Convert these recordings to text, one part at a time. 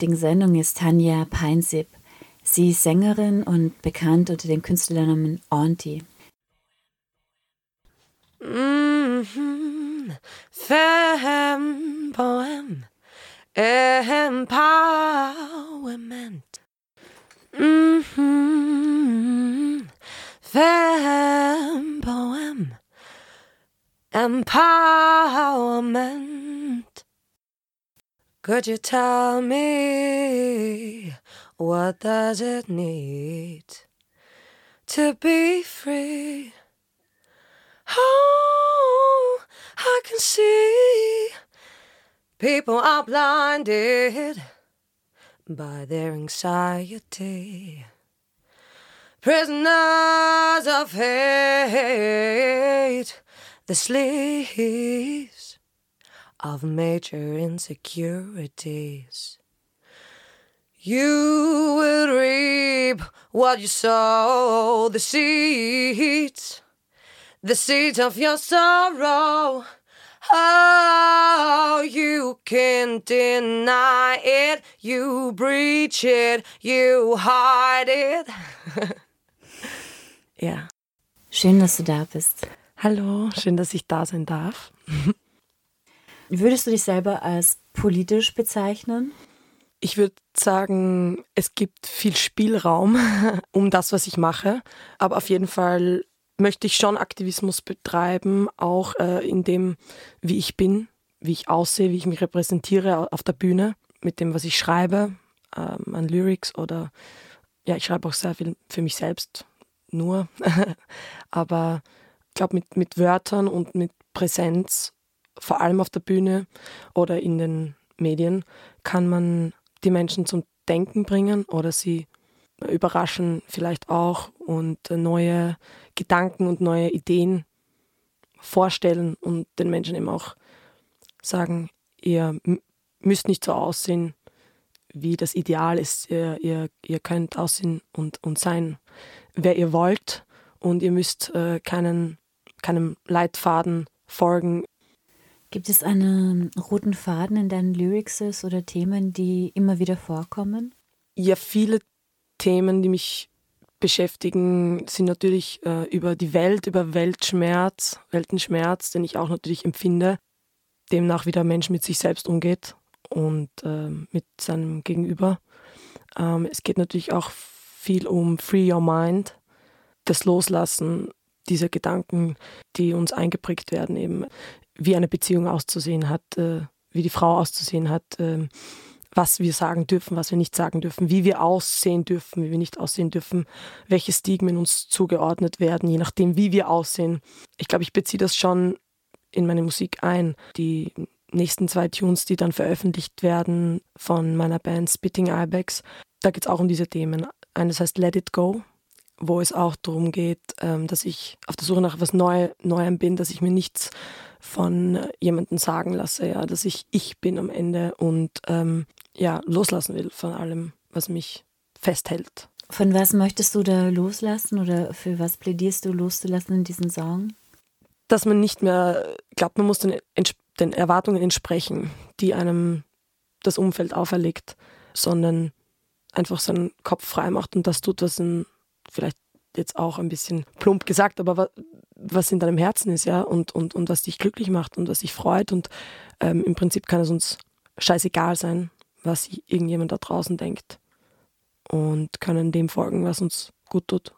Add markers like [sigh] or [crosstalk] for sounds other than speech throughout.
heutigen Sendung ist Tanja Peinsip. Sie ist Sängerin und bekannt unter dem Künstlernamen Auntie. Femme poem, empowerment. Empowerment. Could you tell me what does it need to be free? Oh, I can see people are blinded by their anxiety. Prisoners of hate, the sleeves of major insecurities. You will reap what you sow, the seeds the seeds of your sorrow. Oh, you can't deny it. You breach it. You hide it. [laughs] ja. Schön, dass du da bist. Hallo, schön, dass ich da sein darf. [laughs] Würdest du dich selber als politisch bezeichnen? Ich würde sagen, es gibt viel Spielraum [laughs] um das, was ich mache. Aber auf jeden Fall möchte ich schon Aktivismus betreiben, auch äh, in dem, wie ich bin, wie ich aussehe, wie ich mich repräsentiere auf der Bühne, mit dem, was ich schreibe, ähm, an Lyrics oder ja, ich schreibe auch sehr viel für mich selbst, nur. [laughs] Aber ich glaube, mit, mit Wörtern und mit Präsenz, vor allem auf der Bühne oder in den Medien, kann man die Menschen zum Denken bringen oder sie überraschen vielleicht auch und neue Gedanken und neue Ideen vorstellen und den Menschen eben auch sagen, ihr müsst nicht so aussehen, wie das Ideal ist. Ihr, ihr, ihr könnt aussehen und, und sein, wer ihr wollt und ihr müsst äh, keinen, keinem Leitfaden folgen. Gibt es einen roten Faden in deinen Lyrics oder Themen, die immer wieder vorkommen? Ja, viele Themen, die mich beschäftigen, sind natürlich äh, über die Welt, über Weltschmerz, Weltenschmerz, den ich auch natürlich empfinde, demnach wie der Mensch mit sich selbst umgeht und äh, mit seinem Gegenüber. Ähm, es geht natürlich auch viel um Free Your Mind, das Loslassen dieser Gedanken, die uns eingeprägt werden, eben wie eine Beziehung auszusehen hat, äh, wie die Frau auszusehen hat ähm, was wir sagen dürfen, was wir nicht sagen dürfen, wie wir aussehen dürfen, wie wir nicht aussehen dürfen, welche Stigmen uns zugeordnet werden, je nachdem, wie wir aussehen. Ich glaube, ich beziehe das schon in meine Musik ein. Die nächsten zwei Tunes, die dann veröffentlicht werden von meiner Band Spitting Ibex, da geht es auch um diese Themen. Eines heißt Let It Go, wo es auch darum geht, ähm, dass ich auf der Suche nach etwas Neu Neuem bin, dass ich mir nichts von jemandem sagen lasse, ja, dass ich ich bin am Ende und ähm, ja, loslassen will von allem, was mich festhält. Von was möchtest du da loslassen oder für was plädierst du loszulassen in diesem Song? Dass man nicht mehr glaubt, man muss den, den Erwartungen entsprechen, die einem das Umfeld auferlegt, sondern einfach seinen Kopf frei macht und das tut, was in, vielleicht jetzt auch ein bisschen plump gesagt, aber was, was in deinem Herzen ist, ja, und, und, und was dich glücklich macht und was dich freut. Und ähm, im Prinzip kann es uns scheißegal sein, was irgendjemand da draußen denkt und können dem folgen, was uns gut tut.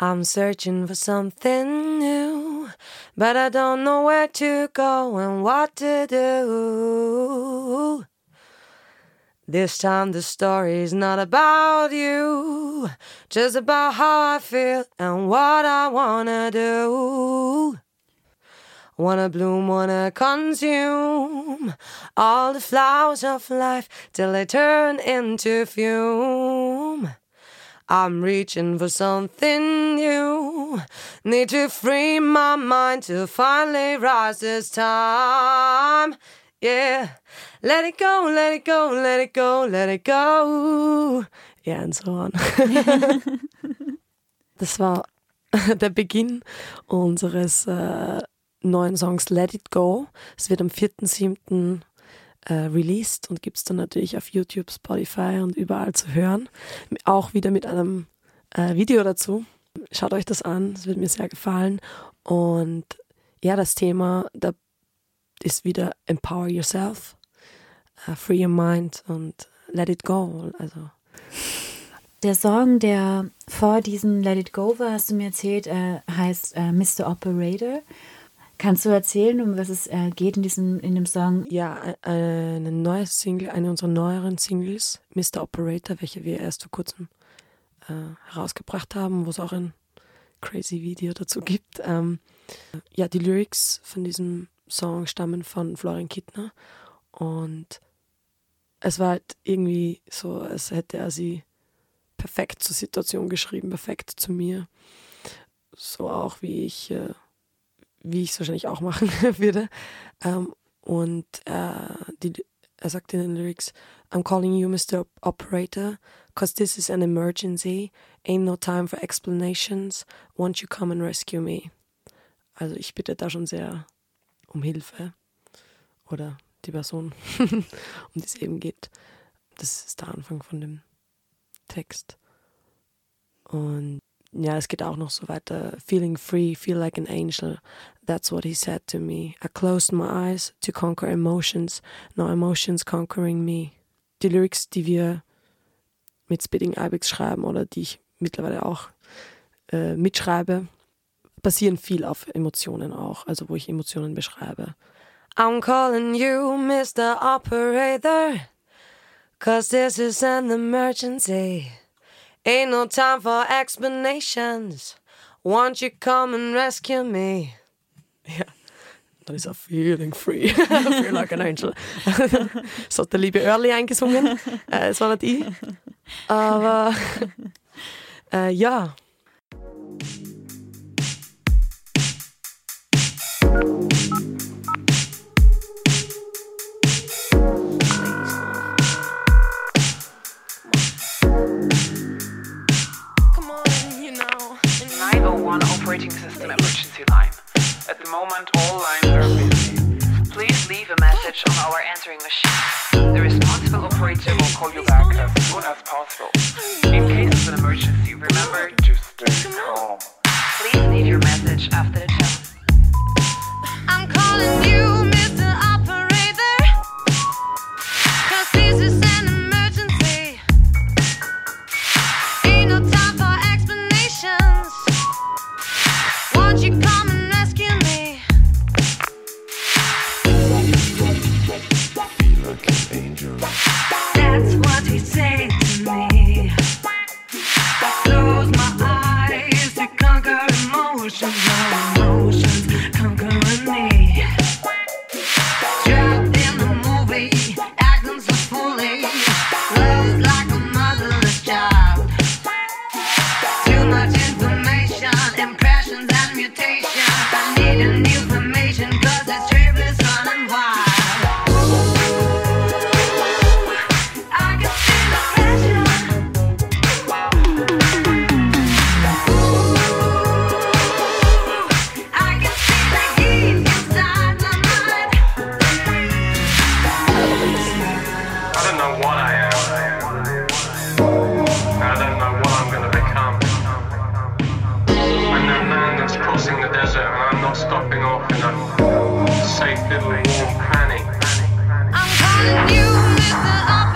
I'm searching for something new, but I don't know where to go and what to do. This time the story's not about you, just about how I feel and what I wanna do. Wanna bloom, wanna consume all the flowers of life till they turn into fume. I'm reaching for something new. Need to free my mind to finally rise this time. Yeah, let it go, let it go, let it go, let it go. Ja, und so on. [laughs] das war [laughs] der Beginn unseres äh, neuen Songs Let It Go. Es wird am 4.7. äh, released und gibt es dann natürlich auf YouTube, Spotify und überall zu hören. Auch wieder mit einem äh, Video dazu. Schaut euch das an, es wird mir sehr gefallen. Und ja, das Thema da ist wieder Empower Yourself, uh, Free Your Mind und Let It Go. Also der Song, der vor diesem Let It Go war, hast du mir erzählt, äh, heißt äh, Mr. Operator. Kannst du erzählen, um was es äh, geht in diesem in dem Song? Ja, äh, eine neue Single, eine unserer neueren Singles, Mr. Operator, welche wir erst vor kurzem äh, herausgebracht haben, wo es auch ein crazy Video dazu gibt. Ähm, ja, die Lyrics von diesem Song stammen von Florian Kittner und es war halt irgendwie so, als hätte er sie perfekt zur Situation geschrieben, perfekt zu mir. So auch wie ich, äh, wie ich es wahrscheinlich auch machen [laughs] würde. Ähm, und äh, die, er sagt in den Lyrics, I'm calling you Mr. Operator, cause this is an emergency. Ain't no time for explanations. Won't you come and rescue me? Also ich bitte da schon sehr um Hilfe. Oder die Person, [laughs] um die es eben geht. Das ist der Anfang von dem Text. Und ja, es geht auch noch so weiter. Feeling free, feel like an angel. That's what he said to me. I closed my eyes to conquer emotions, no emotions conquering me. Die Lyrics, die wir mit Spitting Ibex schreiben oder die ich mittlerweile auch äh, mitschreibe, basieren viel auf Emotionen auch, also wo ich Emotionen beschreibe. I'm calling you Mr. Operator. Cause this is an emergency. Ain't no time for explanations. Won't you come and rescue me? [laughs] Yeah. dann ist er feeling free. [laughs] I Feel like an angel. [laughs] hat der liebe Early eingesungen. Äh, es war nicht ich. Aber äh, ja. Answering machine. The responsible operator will call you back as soon as possible. In case of an emergency, remember to stay calm. Please leave your message after the stopping off in a safe little and planning. I'm calling you, Mr.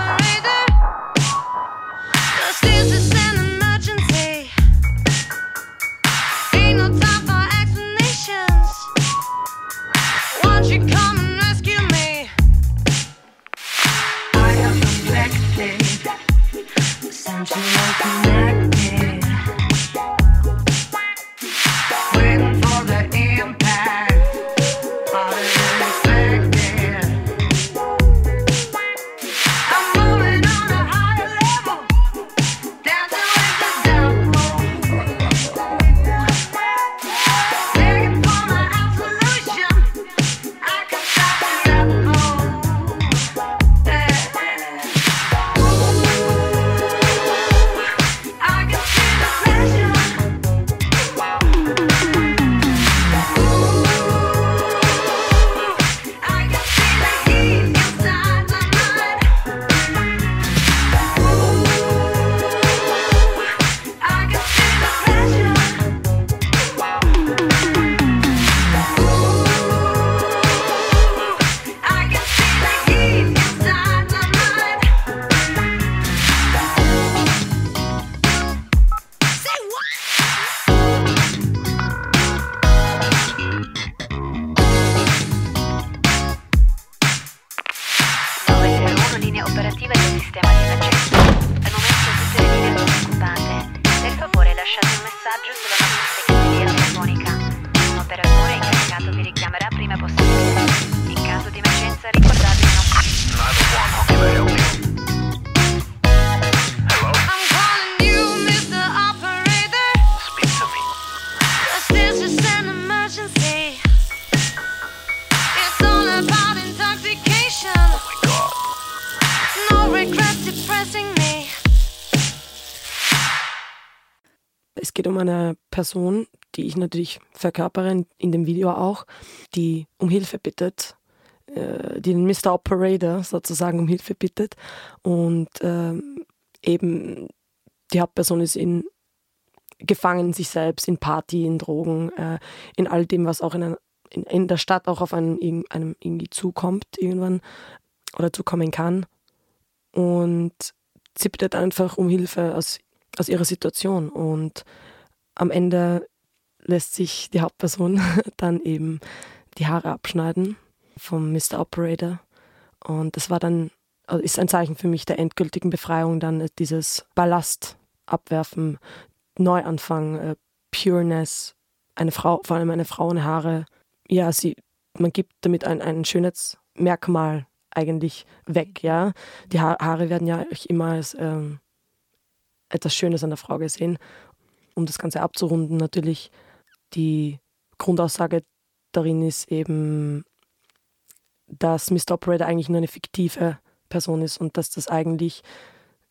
Es geht um eine Person, die ich natürlich verkörpere in dem Video auch, die um Hilfe bittet, äh, die den Mr. Operator sozusagen um Hilfe bittet und ähm, eben die Hauptperson ist in gefangen sich selbst, in Party, in Drogen, äh, in all dem, was auch in, einer, in, in, der Stadt auch auf einen, einem irgendwie zukommt irgendwann oder zukommen kann. Und sie bittet einfach um Hilfe aus, aus ihrer Situation. Und am Ende lässt sich die Hauptperson [laughs] dann eben die Haare abschneiden vom Mr. Operator. Und das war dann, also ist ein Zeichen für mich der endgültigen Befreiung, dann dieses Ballast abwerfen, Neuanfang, äh, Pureness, eine Frau, vor allem eine Frauenhaare. Ja, sie, man gibt damit ein, ein Schönheitsmerkmal eigentlich weg, ja. Die ha Haare werden ja immer als ähm, etwas Schönes an der Frau gesehen. Um das Ganze abzurunden, natürlich die Grundaussage darin ist eben, dass Mr. Operator eigentlich nur eine fiktive Person ist und dass das eigentlich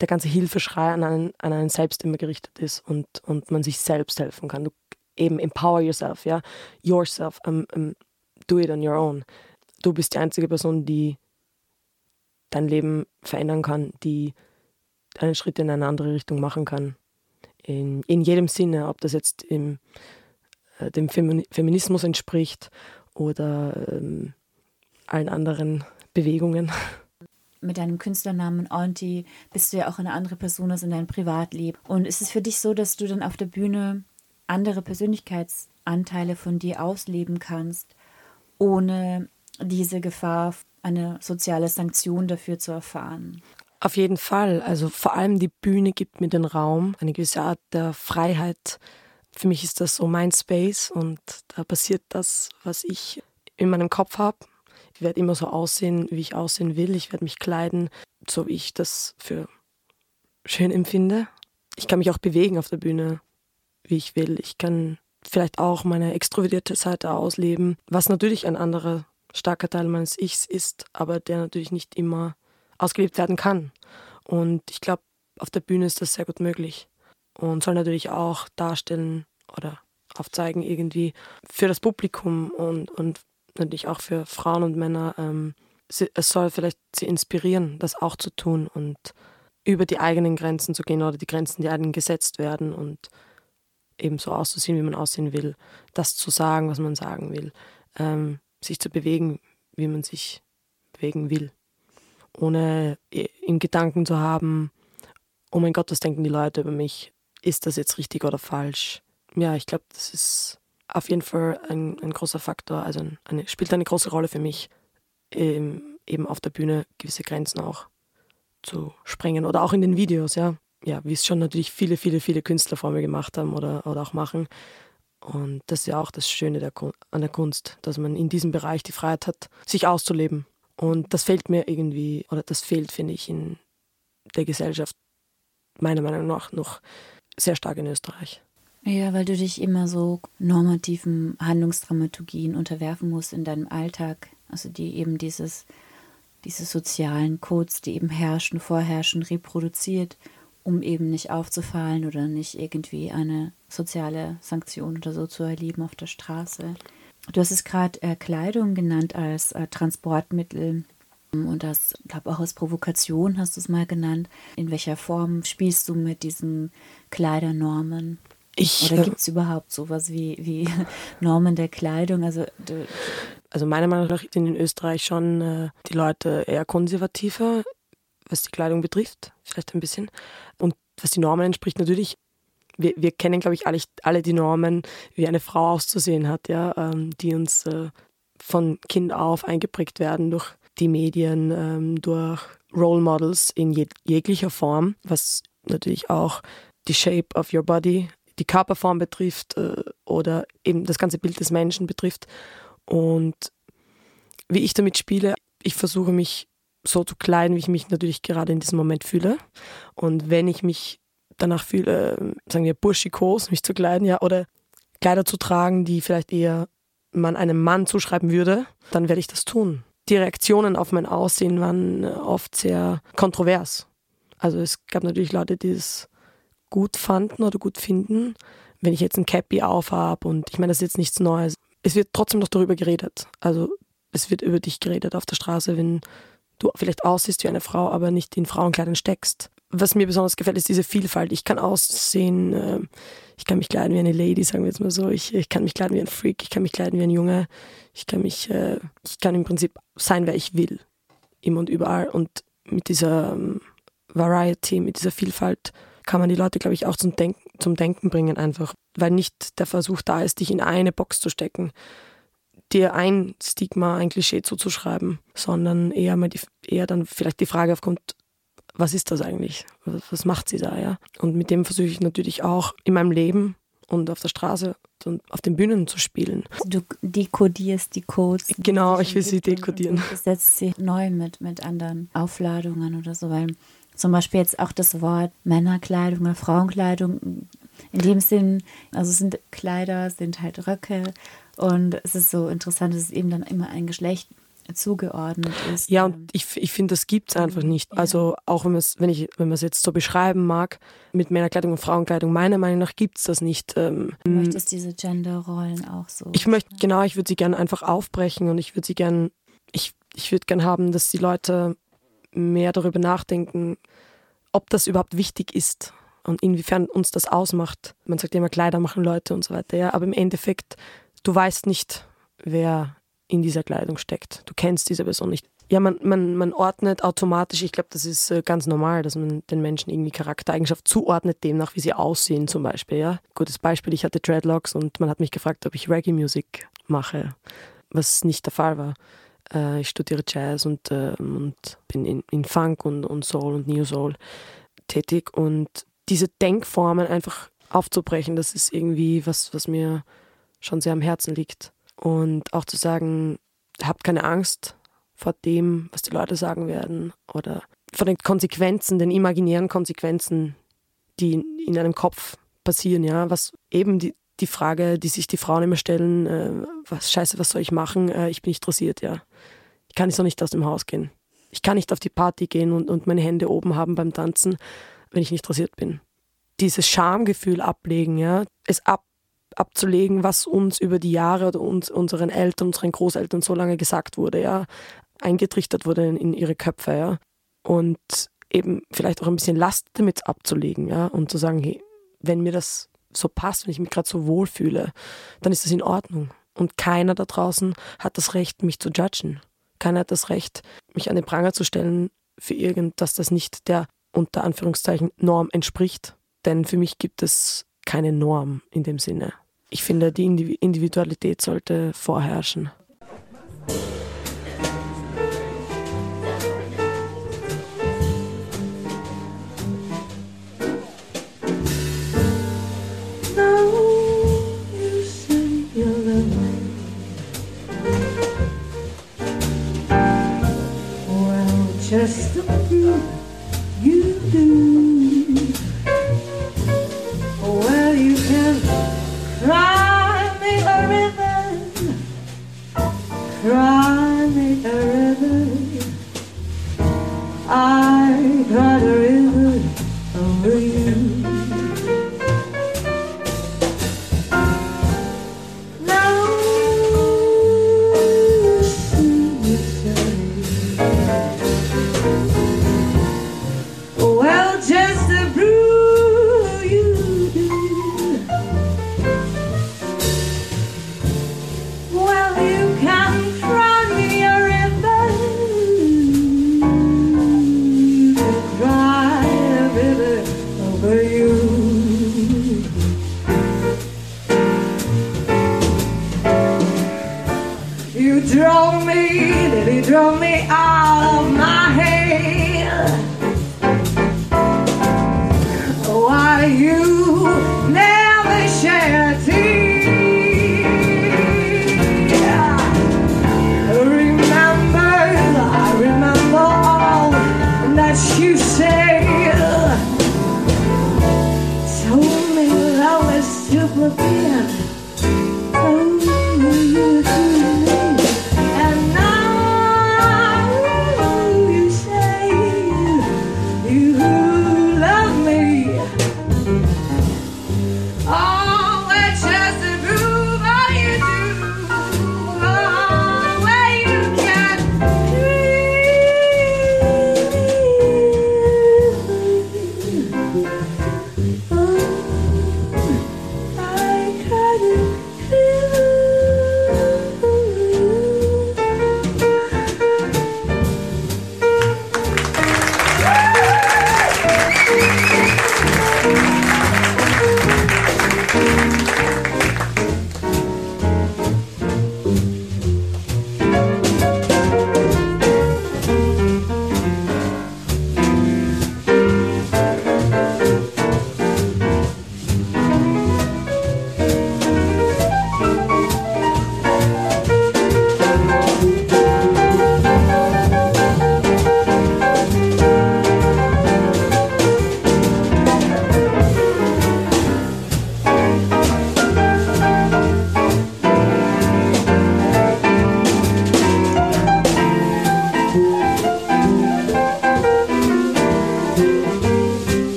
der ganze Hilfeschrei an einen, an einen selbst immer gerichtet ist und, und man sich selbst helfen kann. Du eben empower yourself, ja, yourself, um, um, do it on your own. Du bist die einzige Person, die dein Leben verändern kann, die einen Schritt in eine andere Richtung machen kann. In, in jedem Sinne, ob das jetzt im, äh, dem Feminismus entspricht oder ähm, allen anderen Bewegungen. Mit deinem Künstlernamen Auntie bist du ja auch eine andere Person als in deinem Privatleben. Und ist es für dich so, dass du dann auf der Bühne andere Persönlichkeitsanteile von dir ausleben kannst, ohne diese Gefahr, eine soziale Sanktion dafür zu erfahren? Auf jeden Fall. Also vor allem die Bühne gibt mir den Raum, eine gewisse Art der Freiheit. Für mich ist das so mein Space und da passiert das, was ich in meinem Kopf habe. Ich werde immer so aussehen, wie ich aussehen will. Ich werde mich kleiden, so wie ich das für schön empfinde. Ich kann mich auch bewegen auf der Bühne, wie ich will. Ich kann vielleicht auch meine extrovertierte Seite ausleben, was natürlich ein anderer starker Teil meines Ichs ist, aber der natürlich nicht immer ausgelebt werden kann. Und ich glaube, auf der Bühne ist das sehr gut möglich und soll natürlich auch darstellen oder aufzeigen irgendwie für das Publikum und, und natürlich auch für Frauen und Männer. Ähm, es soll vielleicht sie inspirieren, das auch zu tun und über die eigenen Grenzen zu gehen oder die Grenzen, die einem gesetzt werden und eben so auszusehen, wie man aussehen will, das zu sagen, was man sagen will, ähm, sich zu bewegen, wie man sich bewegen will, ohne im Gedanken zu haben, oh mein Gott, was denken die Leute über mich? Ist das jetzt richtig oder falsch? Ja, ich glaube, das ist auf jeden Fall ein, ein großer Faktor, also eine, spielt eine große Rolle für mich, eben, eben auf der Bühne gewisse Grenzen auch zu sprengen oder auch in den Videos, ja. Ja, wie es schon natürlich viele, viele, viele Künstler vor mir gemacht haben oder, oder auch machen. Und das ist ja auch das Schöne der, an der Kunst, dass man in diesem Bereich die Freiheit hat, sich auszuleben. Und das fehlt mir irgendwie, oder das fehlt, finde ich, in der Gesellschaft meiner Meinung nach noch sehr stark in Österreich. Ja, weil du dich immer so normativen Handlungsdramaturgien unterwerfen musst in deinem Alltag. Also die eben dieses, diese sozialen Codes, die eben herrschen, vorherrschen, reproduziert, um eben nicht aufzufallen oder nicht irgendwie eine soziale Sanktion oder so zu erleben auf der Straße. Du hast es gerade äh, Kleidung genannt als äh, Transportmittel und das, glaube auch als Provokation hast du es mal genannt. In welcher Form spielst du mit diesen Kleidernormen? Ich, Oder äh, gibt es überhaupt sowas wie, wie [laughs] Normen der Kleidung? Also, also meiner Meinung nach sind in Österreich schon äh, die Leute eher konservativer, was die Kleidung betrifft, vielleicht ein bisschen. Und was die Normen entspricht, natürlich, wir, wir kennen, glaube ich, alle, alle die Normen, wie eine Frau auszusehen hat, ja, ähm, die uns äh, von Kind auf eingeprägt werden durch die Medien, ähm, durch Role Models in jeg jeglicher Form, was natürlich auch die Shape of Your Body die Körperform betrifft äh, oder eben das ganze Bild des Menschen betrifft. Und wie ich damit spiele, ich versuche mich so zu kleiden, wie ich mich natürlich gerade in diesem Moment fühle. Und wenn ich mich danach fühle, sagen wir burschikos, mich zu kleiden, ja, oder Kleider zu tragen, die vielleicht eher man einem Mann zuschreiben würde, dann werde ich das tun. Die Reaktionen auf mein Aussehen waren oft sehr kontrovers. Also es gab natürlich Leute, die es gut fanden oder gut finden. Wenn ich jetzt ein Cappy aufhab und ich meine, das ist jetzt nichts Neues. Es wird trotzdem noch darüber geredet. Also es wird über dich geredet auf der Straße, wenn du vielleicht aussiehst wie eine Frau, aber nicht in Frauenkleidern steckst. Was mir besonders gefällt, ist diese Vielfalt. Ich kann aussehen, äh, ich kann mich kleiden wie eine Lady, sagen wir jetzt mal so. Ich, ich kann mich kleiden wie ein Freak, ich kann mich kleiden wie ein Junge. Ich kann mich, äh, ich kann im Prinzip sein, wer ich will. Immer und überall. Und mit dieser ähm, Variety, mit dieser Vielfalt kann man die Leute, glaube ich, auch zum Denken, zum Denken bringen einfach. Weil nicht der Versuch da ist, dich in eine Box zu stecken, dir ein Stigma, ein Klischee zuzuschreiben, sondern eher mal die, eher dann vielleicht die Frage aufkommt, was ist das eigentlich? Was, macht sie da, ja? Und mit dem versuche ich natürlich auch in meinem Leben und auf der Straße und auf den Bühnen zu spielen. Du dekodierst die Codes. Genau, ich will sie dekodieren. Du setzt sie neu mit, mit anderen Aufladungen oder so, weil zum Beispiel jetzt auch das Wort Männerkleidung oder Frauenkleidung in dem Sinn, also sind Kleider, sind halt Röcke und es ist so interessant, dass es eben dann immer ein Geschlecht zugeordnet ist. Ja, und ich, ich finde, das gibt es einfach nicht. Also auch wenn, wenn, ich, wenn man es jetzt so beschreiben mag, mit Männerkleidung und Frauenkleidung, meiner Meinung nach gibt es das nicht. Ähm, du möchtest diese Genderrollen auch so. Ich möchte, genau, ich würde sie gerne einfach aufbrechen und ich würde sie gerne, ich, ich würde gerne haben, dass die Leute mehr darüber nachdenken, ob das überhaupt wichtig ist und inwiefern uns das ausmacht. Man sagt immer, Kleider machen Leute und so weiter, ja, aber im Endeffekt, du weißt nicht, wer in dieser Kleidung steckt. Du kennst diese Person nicht. Ja, man, man, man ordnet automatisch, ich glaube, das ist äh, ganz normal, dass man den Menschen irgendwie Charaktereigenschaft zuordnet, demnach, wie sie aussehen zum Beispiel. Ja? Gutes Beispiel, ich hatte Dreadlocks und man hat mich gefragt, ob ich Reggae-Musik mache, was nicht der Fall war. Äh, ich studiere Jazz und, äh, und bin in, in Funk und, und Soul und New Soul tätig und diese Denkformen einfach aufzubrechen, das ist irgendwie was, was mir schon sehr am Herzen liegt. Und auch zu sagen, habt keine Angst vor dem, was die Leute sagen werden oder vor den Konsequenzen, den imaginären Konsequenzen, die in einem Kopf passieren, ja, was eben die, die Frage, die sich die Frauen immer stellen, äh, was scheiße, was soll ich machen? Äh, ich bin nicht interessiert, ja. Ich kann jetzt noch nicht aus dem Haus gehen. Ich kann nicht auf die Party gehen und, und meine Hände oben haben beim Tanzen, wenn ich nicht interessiert bin. Dieses Schamgefühl ablegen, ja, es ab, abzulegen, was uns über die Jahre oder uns, unseren Eltern, unseren Großeltern so lange gesagt wurde, ja, eingetrichtert wurde in, in ihre Köpfe, ja. Und eben vielleicht auch ein bisschen Last damit abzulegen, ja, und zu sagen, hey, wenn mir das so passt, wenn ich mich gerade so wohl fühle, dann ist das in Ordnung. Und keiner da draußen hat das Recht, mich zu judgen. Keiner hat das Recht, mich an den Pranger zu stellen für irgendwas, das nicht der unter Anführungszeichen Norm entspricht. Denn für mich gibt es keine Norm in dem Sinne ich finde, die Individualität sollte vorherrschen. just the you do. Me a river. I you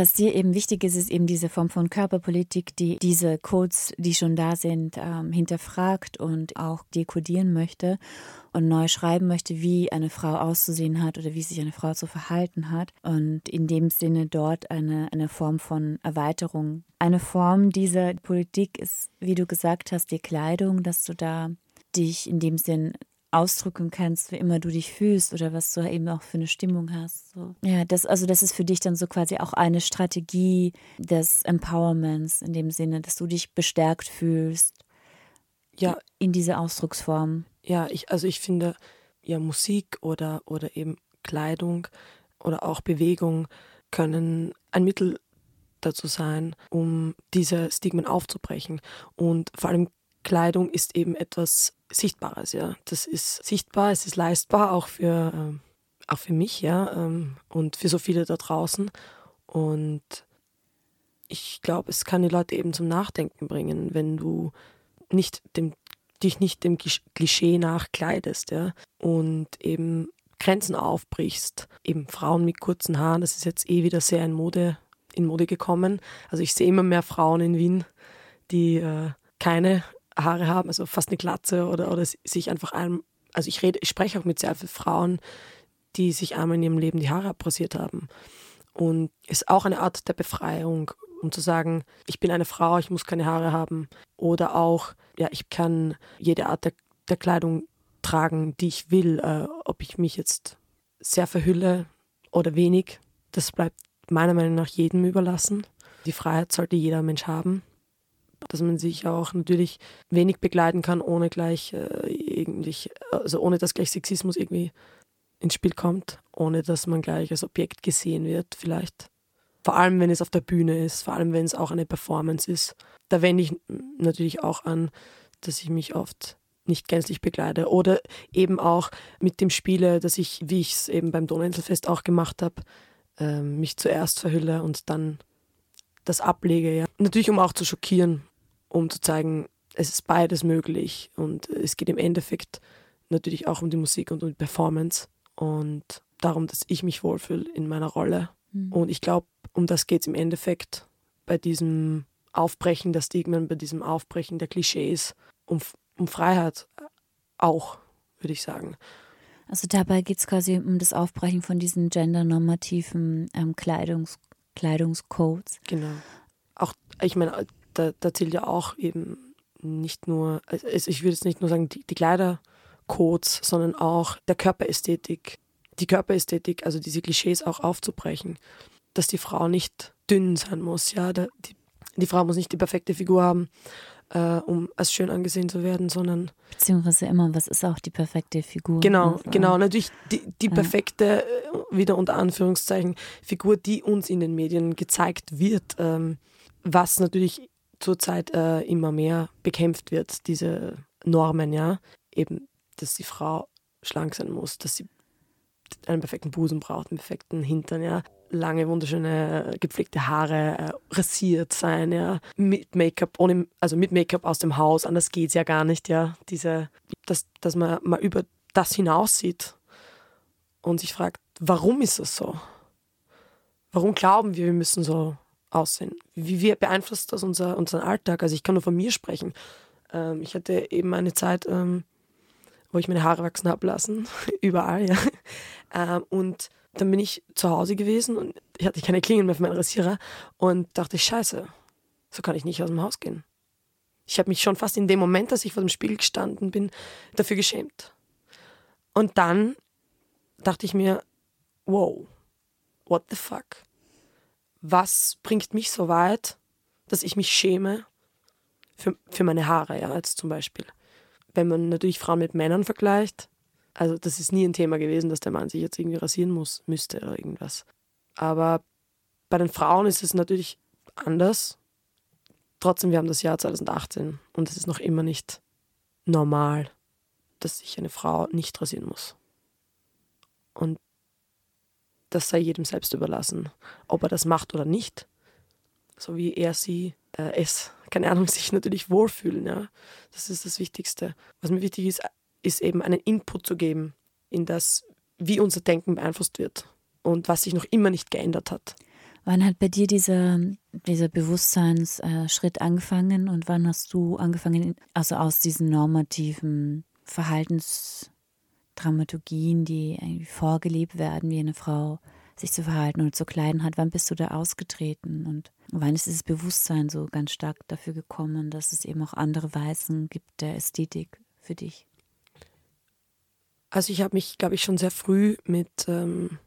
Was dir eben wichtig ist, ist eben diese Form von Körperpolitik, die diese Codes, die schon da sind, ähm, hinterfragt und auch dekodieren möchte und neu schreiben möchte, wie eine Frau auszusehen hat oder wie sich eine Frau zu verhalten hat. Und in dem Sinne dort eine, eine Form von Erweiterung. Eine Form dieser Politik ist, wie du gesagt hast, die Kleidung, dass du da dich in dem Sinn ausdrücken kannst, wie immer du dich fühlst oder was du eben auch für eine Stimmung hast. So. Ja, das, also das ist für dich dann so quasi auch eine Strategie des Empowerments in dem Sinne, dass du dich bestärkt fühlst. Ja. In dieser Ausdrucksform. Ja, ich, also ich finde, ja, Musik oder, oder eben Kleidung oder auch Bewegung können ein Mittel dazu sein, um diese Stigmen aufzubrechen. Und vor allem Kleidung ist eben etwas Sichtbares, ja. Das ist sichtbar, es ist leistbar, auch für, ähm, auch für mich, ja, ähm, und für so viele da draußen. Und ich glaube, es kann die Leute eben zum Nachdenken bringen, wenn du nicht dem, dich nicht dem Klischee nachkleidest, ja, und eben Grenzen aufbrichst. Eben Frauen mit kurzen Haaren, das ist jetzt eh wieder sehr in Mode, in Mode gekommen. Also ich sehe immer mehr Frauen in Wien, die äh, keine Haare haben, also fast eine Glatze oder, oder sich einfach einem, also ich rede, ich spreche auch mit sehr vielen Frauen, die sich einmal in ihrem Leben die Haare abrasiert haben. Und ist auch eine Art der Befreiung, um zu sagen, ich bin eine Frau, ich muss keine Haare haben. Oder auch, ja, ich kann jede Art der, der Kleidung tragen, die ich will. Äh, ob ich mich jetzt sehr verhülle oder wenig, das bleibt meiner Meinung nach jedem überlassen. Die Freiheit sollte jeder Mensch haben dass man sich auch natürlich wenig begleiten kann, ohne gleich äh, irgendwie, also ohne dass gleich Sexismus irgendwie ins Spiel kommt, ohne dass man gleich als Objekt gesehen wird, vielleicht. Vor allem, wenn es auf der Bühne ist, vor allem, wenn es auch eine Performance ist. Da wende ich natürlich auch an, dass ich mich oft nicht gänzlich begleite. Oder eben auch mit dem Spiele, dass ich, wie ich es eben beim Donauinselfest auch gemacht habe, äh, mich zuerst verhülle und dann das ablege. Ja. Natürlich, um auch zu schockieren, um zu zeigen, es ist beides möglich und es geht im Endeffekt natürlich auch um die Musik und um die Performance und darum, dass ich mich wohlfühle in meiner Rolle. Mhm. Und ich glaube, um das geht es im Endeffekt bei diesem Aufbrechen der Stigmen, bei diesem Aufbrechen der Klischees, um, um Freiheit auch, würde ich sagen. Also dabei geht es quasi um das Aufbrechen von diesen gendernormativen ähm, Kleidungs Kleidungscodes. Genau. Auch, ich meine, da, da zählt ja auch eben nicht nur, also ich würde jetzt nicht nur sagen, die, die Kleidercodes, sondern auch der Körperästhetik. Die Körperästhetik, also diese Klischees auch aufzubrechen. Dass die Frau nicht dünn sein muss, ja. Die, die Frau muss nicht die perfekte Figur haben, äh, um als schön angesehen zu werden, sondern. Beziehungsweise immer, was ist auch die perfekte Figur? Genau, also, genau. Natürlich die, die ja. perfekte, äh, wieder unter Anführungszeichen, Figur, die uns in den Medien gezeigt wird, ähm, was natürlich zurzeit äh, immer mehr bekämpft wird, diese Normen, ja. Eben, dass die Frau schlank sein muss, dass sie einen perfekten Busen braucht, einen perfekten Hintern, ja. Lange, wunderschöne, gepflegte Haare, äh, rasiert sein, ja. Mit Make-up, ohne, also mit Make-up aus dem Haus, anders geht es ja gar nicht, ja. Diese, dass, dass man mal über das hinaussieht und sich fragt, warum ist das so? Warum glauben wir, wir müssen so aussehen? Wie, wie beeinflusst das unser, unseren Alltag? Also ich kann nur von mir sprechen. Ähm, ich hatte eben eine Zeit, ähm, wo ich meine Haare wachsen habe lassen, [laughs] überall, ja. Ähm, und dann bin ich zu Hause gewesen und ich hatte keine Klingen mehr für meinen Rasierer und dachte, scheiße, so kann ich nicht aus dem Haus gehen. Ich habe mich schon fast in dem Moment, dass ich vor dem Spiegel gestanden bin, dafür geschämt. Und dann dachte ich mir, wow, what the fuck? Was bringt mich so weit, dass ich mich schäme für, für meine Haare, ja, als zum Beispiel. Wenn man natürlich Frauen mit Männern vergleicht, also das ist nie ein Thema gewesen, dass der Mann sich jetzt irgendwie rasieren muss, müsste oder irgendwas. Aber bei den Frauen ist es natürlich anders. Trotzdem, wir haben das Jahr 2018 und es ist noch immer nicht normal, dass sich eine Frau nicht rasieren muss. Und das sei jedem selbst überlassen, ob er das macht oder nicht. So wie er sie, äh, es, keine Ahnung, [laughs] sich natürlich wohlfühlen. Ja. Das ist das Wichtigste. Was mir wichtig ist, ist eben einen Input zu geben in das, wie unser Denken beeinflusst wird und was sich noch immer nicht geändert hat. Wann hat bei dir dieser, dieser Bewusstseinsschritt angefangen und wann hast du angefangen, also aus diesen normativen Verhaltensdramaturgien, die irgendwie vorgelebt werden, wie eine Frau sich zu verhalten oder zu kleiden hat, wann bist du da ausgetreten und wann ist dieses Bewusstsein so ganz stark dafür gekommen, dass es eben auch andere Weisen gibt der Ästhetik für dich? Also ich habe mich, glaube ich, schon sehr früh mit ähm,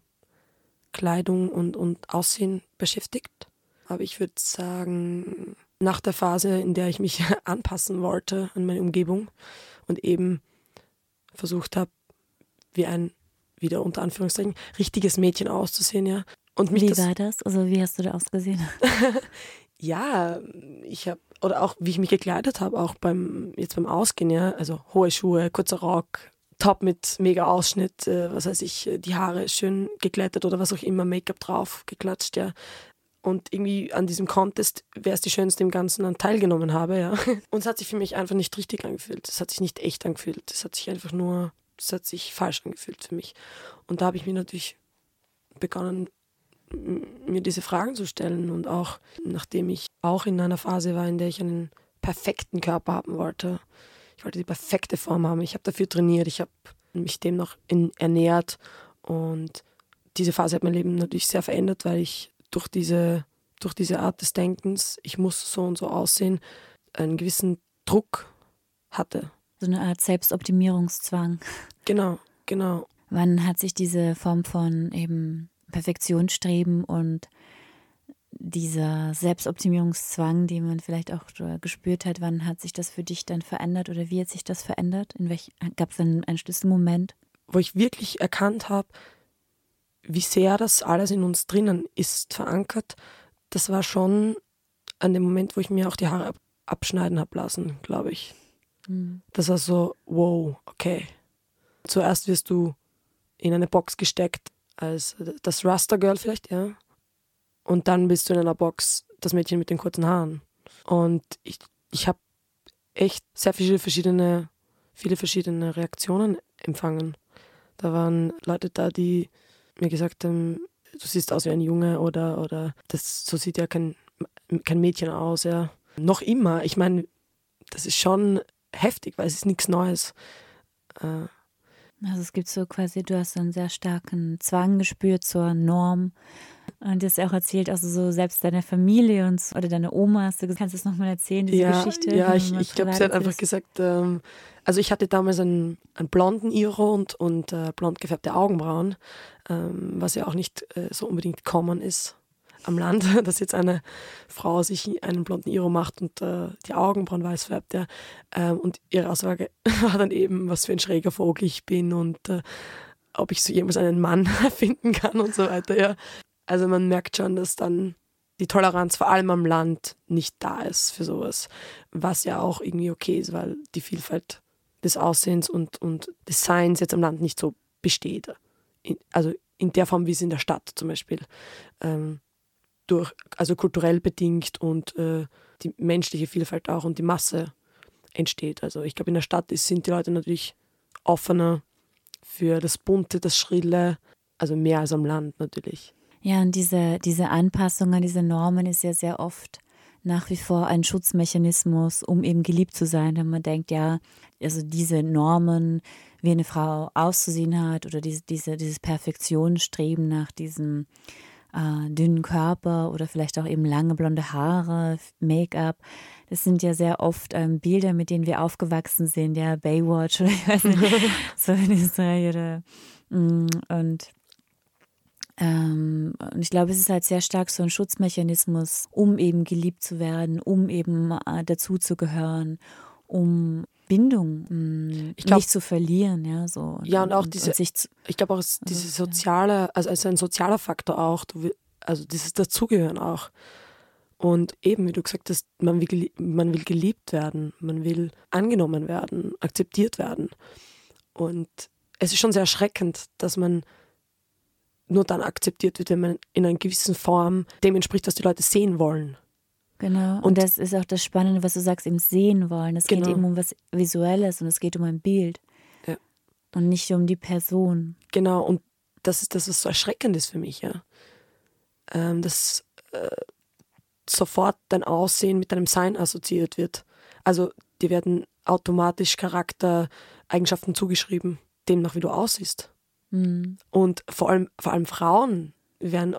Kleidung und, und Aussehen beschäftigt. Aber ich würde sagen, nach der Phase, in der ich mich [laughs] anpassen wollte an meine Umgebung und eben versucht habe, wie ein, wieder unter Anführungszeichen, richtiges Mädchen auszusehen, ja. Und mich wie war das? Also wie hast du da ausgesehen? [laughs] ja, ich habe, oder auch wie ich mich gekleidet habe, auch beim, jetzt beim Ausgehen, ja. Also hohe Schuhe, kurzer Rock, Top mit mega Ausschnitt, äh, was weiß ich, die Haare schön geglättet oder was auch immer, Make-up drauf geklatscht, ja. Und irgendwie an diesem Contest, wer ist die Schönste im Ganzen, an teilgenommen habe, ja. [laughs] Und es hat sich für mich einfach nicht richtig angefühlt. Es hat sich nicht echt angefühlt. Es hat sich einfach nur, es hat sich falsch angefühlt für mich. Und da habe ich mir natürlich begonnen, mir diese Fragen zu stellen. Und auch nachdem ich auch in einer Phase war, in der ich einen perfekten Körper haben wollte, ich wollte die perfekte Form haben. Ich habe dafür trainiert, ich habe mich dem noch in, ernährt und diese Phase hat mein Leben natürlich sehr verändert, weil ich durch diese, durch diese Art des Denkens, ich muss so und so aussehen, einen gewissen Druck hatte. So eine Art Selbstoptimierungszwang. Genau, genau. Wann hat sich diese Form von eben Perfektionsstreben und dieser Selbstoptimierungszwang, den man vielleicht auch gespürt hat, wann hat sich das für dich dann verändert oder wie hat sich das verändert? In welch gab es einen, einen Schlüsselmoment? Wo ich wirklich erkannt habe, wie sehr das alles in uns drinnen ist, verankert, das war schon an dem Moment, wo ich mir auch die Haare abschneiden habe lassen, glaube ich. Mhm. Das war so, wow, okay. Zuerst wirst du in eine Box gesteckt als das Raster Girl vielleicht, ja. Und dann bist du in einer Box das Mädchen mit den kurzen Haaren. Und ich, ich habe echt sehr viele verschiedene, viele verschiedene Reaktionen empfangen. Da waren Leute da, die mir gesagt haben, du siehst aus wie ein Junge oder, oder das, so sieht ja kein, kein Mädchen aus. Ja. Noch immer, ich meine, das ist schon heftig, weil es ist nichts Neues. Äh, also es gibt so quasi, du hast so einen sehr starken Zwang gespürt zur Norm. Und du hast auch erzählt, also so selbst deine Familie und oder deine Oma, hast du, kannst du das nochmal erzählen, diese ja, Geschichte? Ja, ich, ich glaube, sie hat einfach gesagt, ähm, also ich hatte damals einen, einen blonden Iro und, und äh, blond gefärbte Augenbrauen, ähm, was ja auch nicht äh, so unbedingt common ist am Land, [laughs] dass jetzt eine Frau sich einen blonden Iro macht und äh, die Augenbrauen weiß färbt. Ja. Ähm, und ihre Aussage [laughs] war dann eben, was für ein schräger Vogel ich bin und äh, ob ich so jemals einen Mann [laughs] finden kann und so weiter. Ja. Also man merkt schon, dass dann die Toleranz vor allem am Land nicht da ist für sowas, was ja auch irgendwie okay ist, weil die Vielfalt des Aussehens und, und des Seins jetzt am Land nicht so besteht. In, also in der Form, wie es in der Stadt zum Beispiel ähm, durch, also kulturell bedingt und äh, die menschliche Vielfalt auch und die Masse entsteht. Also ich glaube, in der Stadt ist, sind die Leute natürlich offener für das Bunte, das Schrille, also mehr als am Land natürlich. Ja, und diese, diese Anpassung an diese Normen ist ja sehr oft nach wie vor ein Schutzmechanismus, um eben geliebt zu sein, wenn man denkt, ja, also diese Normen, wie eine Frau auszusehen hat oder diese, diese, dieses Perfektionsstreben nach diesem äh, dünnen Körper oder vielleicht auch eben lange blonde Haare, Make-up. Das sind ja sehr oft ähm, Bilder, mit denen wir aufgewachsen sind, ja, Baywatch oder ich weiß nicht, [laughs] so eine Serie. Mm, und ähm, und ich glaube, es ist halt sehr stark so ein Schutzmechanismus, um eben geliebt zu werden, um eben äh, dazuzugehören, um Bindung mh, mm, glaub, nicht zu verlieren, ja, so. Ja, und auch diese, und zu, ich glaube auch, also, diese soziale, also, also ein sozialer Faktor auch, also dieses Dazugehören auch. Und eben, wie du gesagt hast, man will, man will geliebt werden, man will angenommen werden, akzeptiert werden. Und es ist schon sehr erschreckend, dass man nur dann akzeptiert wird, wenn man in einer gewissen Form dem entspricht, was die Leute sehen wollen. Genau. Und, und das ist auch das Spannende, was du sagst, im Sehen wollen. Es genau. geht eben um was Visuelles und es geht um ein Bild. Ja. Und nicht um die Person. Genau. Und das ist das, was so erschreckend ist für mich, ja. ähm, dass äh, sofort dein Aussehen mit deinem Sein assoziiert wird. Also dir werden automatisch Charaktereigenschaften zugeschrieben, demnach wie du aussiehst. Mhm. Und vor allem, vor allem Frauen werden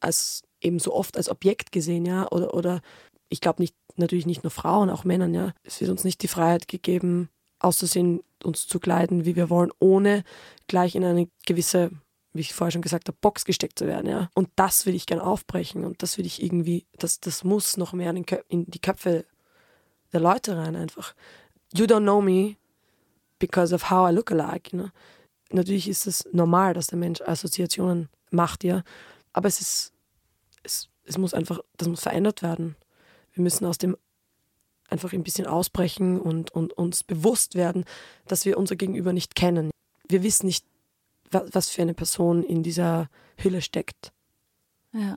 als eben so oft als Objekt gesehen, ja, oder, oder ich glaube nicht, natürlich nicht nur Frauen, auch Männern, ja. Es wird uns nicht die Freiheit gegeben, auszusehen, uns zu kleiden, wie wir wollen, ohne gleich in eine gewisse, wie ich vorher schon gesagt habe, Box gesteckt zu werden, ja. Und das will ich gern aufbrechen und das will ich irgendwie, das, das muss noch mehr in, in die Köpfe der Leute rein einfach. You don't know me because of how I look alike, you know? Natürlich ist es normal, dass der Mensch Assoziationen macht, ja. Aber es ist, es, es muss einfach, das muss verändert werden. Wir müssen aus dem einfach ein bisschen ausbrechen und, und uns bewusst werden, dass wir unser Gegenüber nicht kennen. Wir wissen nicht, was für eine Person in dieser Hülle steckt. Ja.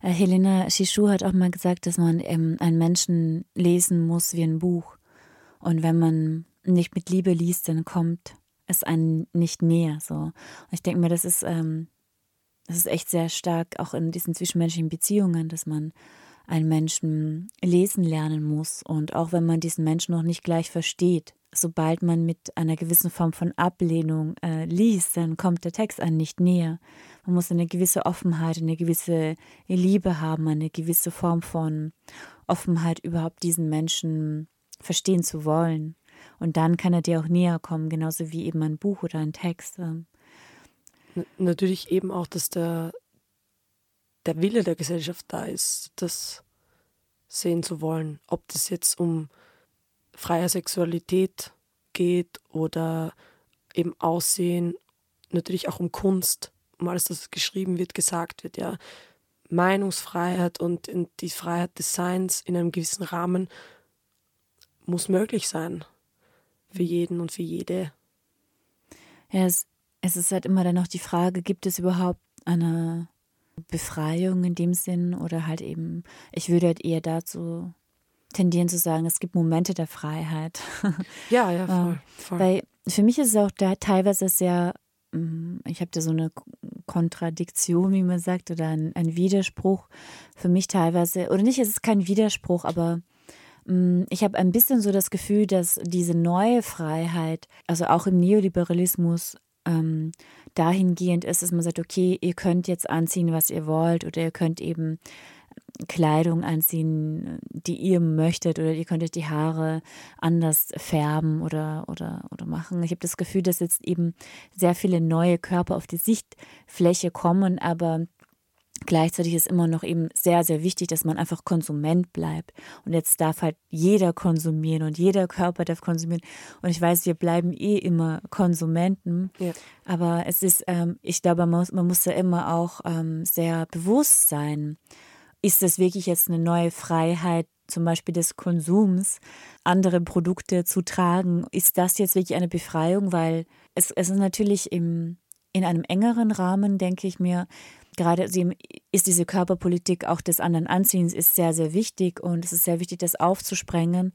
Äh, Helena Shishu hat auch mal gesagt, dass man ähm, einen Menschen lesen muss wie ein Buch. Und wenn man nicht mit Liebe liest, dann kommt es einem nicht näher. So. Und ich denke mir, das ist, ähm, das ist echt sehr stark auch in diesen zwischenmenschlichen Beziehungen, dass man einen Menschen lesen lernen muss. Und auch wenn man diesen Menschen noch nicht gleich versteht, sobald man mit einer gewissen Form von Ablehnung äh, liest, dann kommt der Text einem nicht näher. Man muss eine gewisse Offenheit, eine gewisse Liebe haben, eine gewisse Form von Offenheit, überhaupt diesen Menschen verstehen zu wollen. Und dann kann er dir auch näher kommen, genauso wie eben ein Buch oder ein Text. Ähm. Natürlich eben auch, dass der, der Wille der Gesellschaft da ist, das sehen zu wollen. Ob das jetzt um freie Sexualität geht oder eben Aussehen, natürlich auch um Kunst, um alles, das geschrieben wird, gesagt wird, ja. Meinungsfreiheit und die Freiheit des Seins in einem gewissen Rahmen muss möglich sein für jeden und für jede. Ja, es, es ist halt immer dann noch die Frage, gibt es überhaupt eine Befreiung in dem Sinn oder halt eben, ich würde halt eher dazu tendieren zu sagen, es gibt Momente der Freiheit. [laughs] Ja, ja, voll. voll. Weil für mich ist es auch da teilweise sehr, mm, ich habe da so eine Kontradiktion, wie man sagt, oder ein, ein Widerspruch. Für mich teilweise, oder nicht, es ist kein Widerspruch, aber mm, ich habe ein bisschen so das Gefühl, dass diese neue Freiheit, also auch im Neoliberalismus, ähm, dahingehend ist, dass man sagt, okay, ihr könnt jetzt anziehen, was ihr wollt, oder ihr könnt eben Kleidung anziehen, die ihr möchtet, oder ihr könnt euch die Haare anders färben oder, oder, oder machen. Ich habe das Gefühl, dass jetzt eben sehr viele neue Körper auf die Sichtfläche kommen, aber Gleichzeitig ist immer noch eben sehr, sehr wichtig, dass man einfach Konsument bleibt. Und jetzt darf halt jeder konsumieren und jeder Körper darf konsumieren. Und ich weiß, wir bleiben eh immer Konsumenten. Ja. Aber es ist, ähm, ich glaube, man muss, man muss da immer auch ähm, sehr bewusst sein ist das wirklich jetzt eine neue Freiheit, zum Beispiel des Konsums, andere Produkte zu tragen? Ist das jetzt wirklich eine Befreiung? Weil es, es ist natürlich im, in einem engeren Rahmen, denke ich mir, gerade ist diese Körperpolitik auch des anderen Anziehens ist sehr, sehr wichtig und es ist sehr wichtig, das aufzusprengen.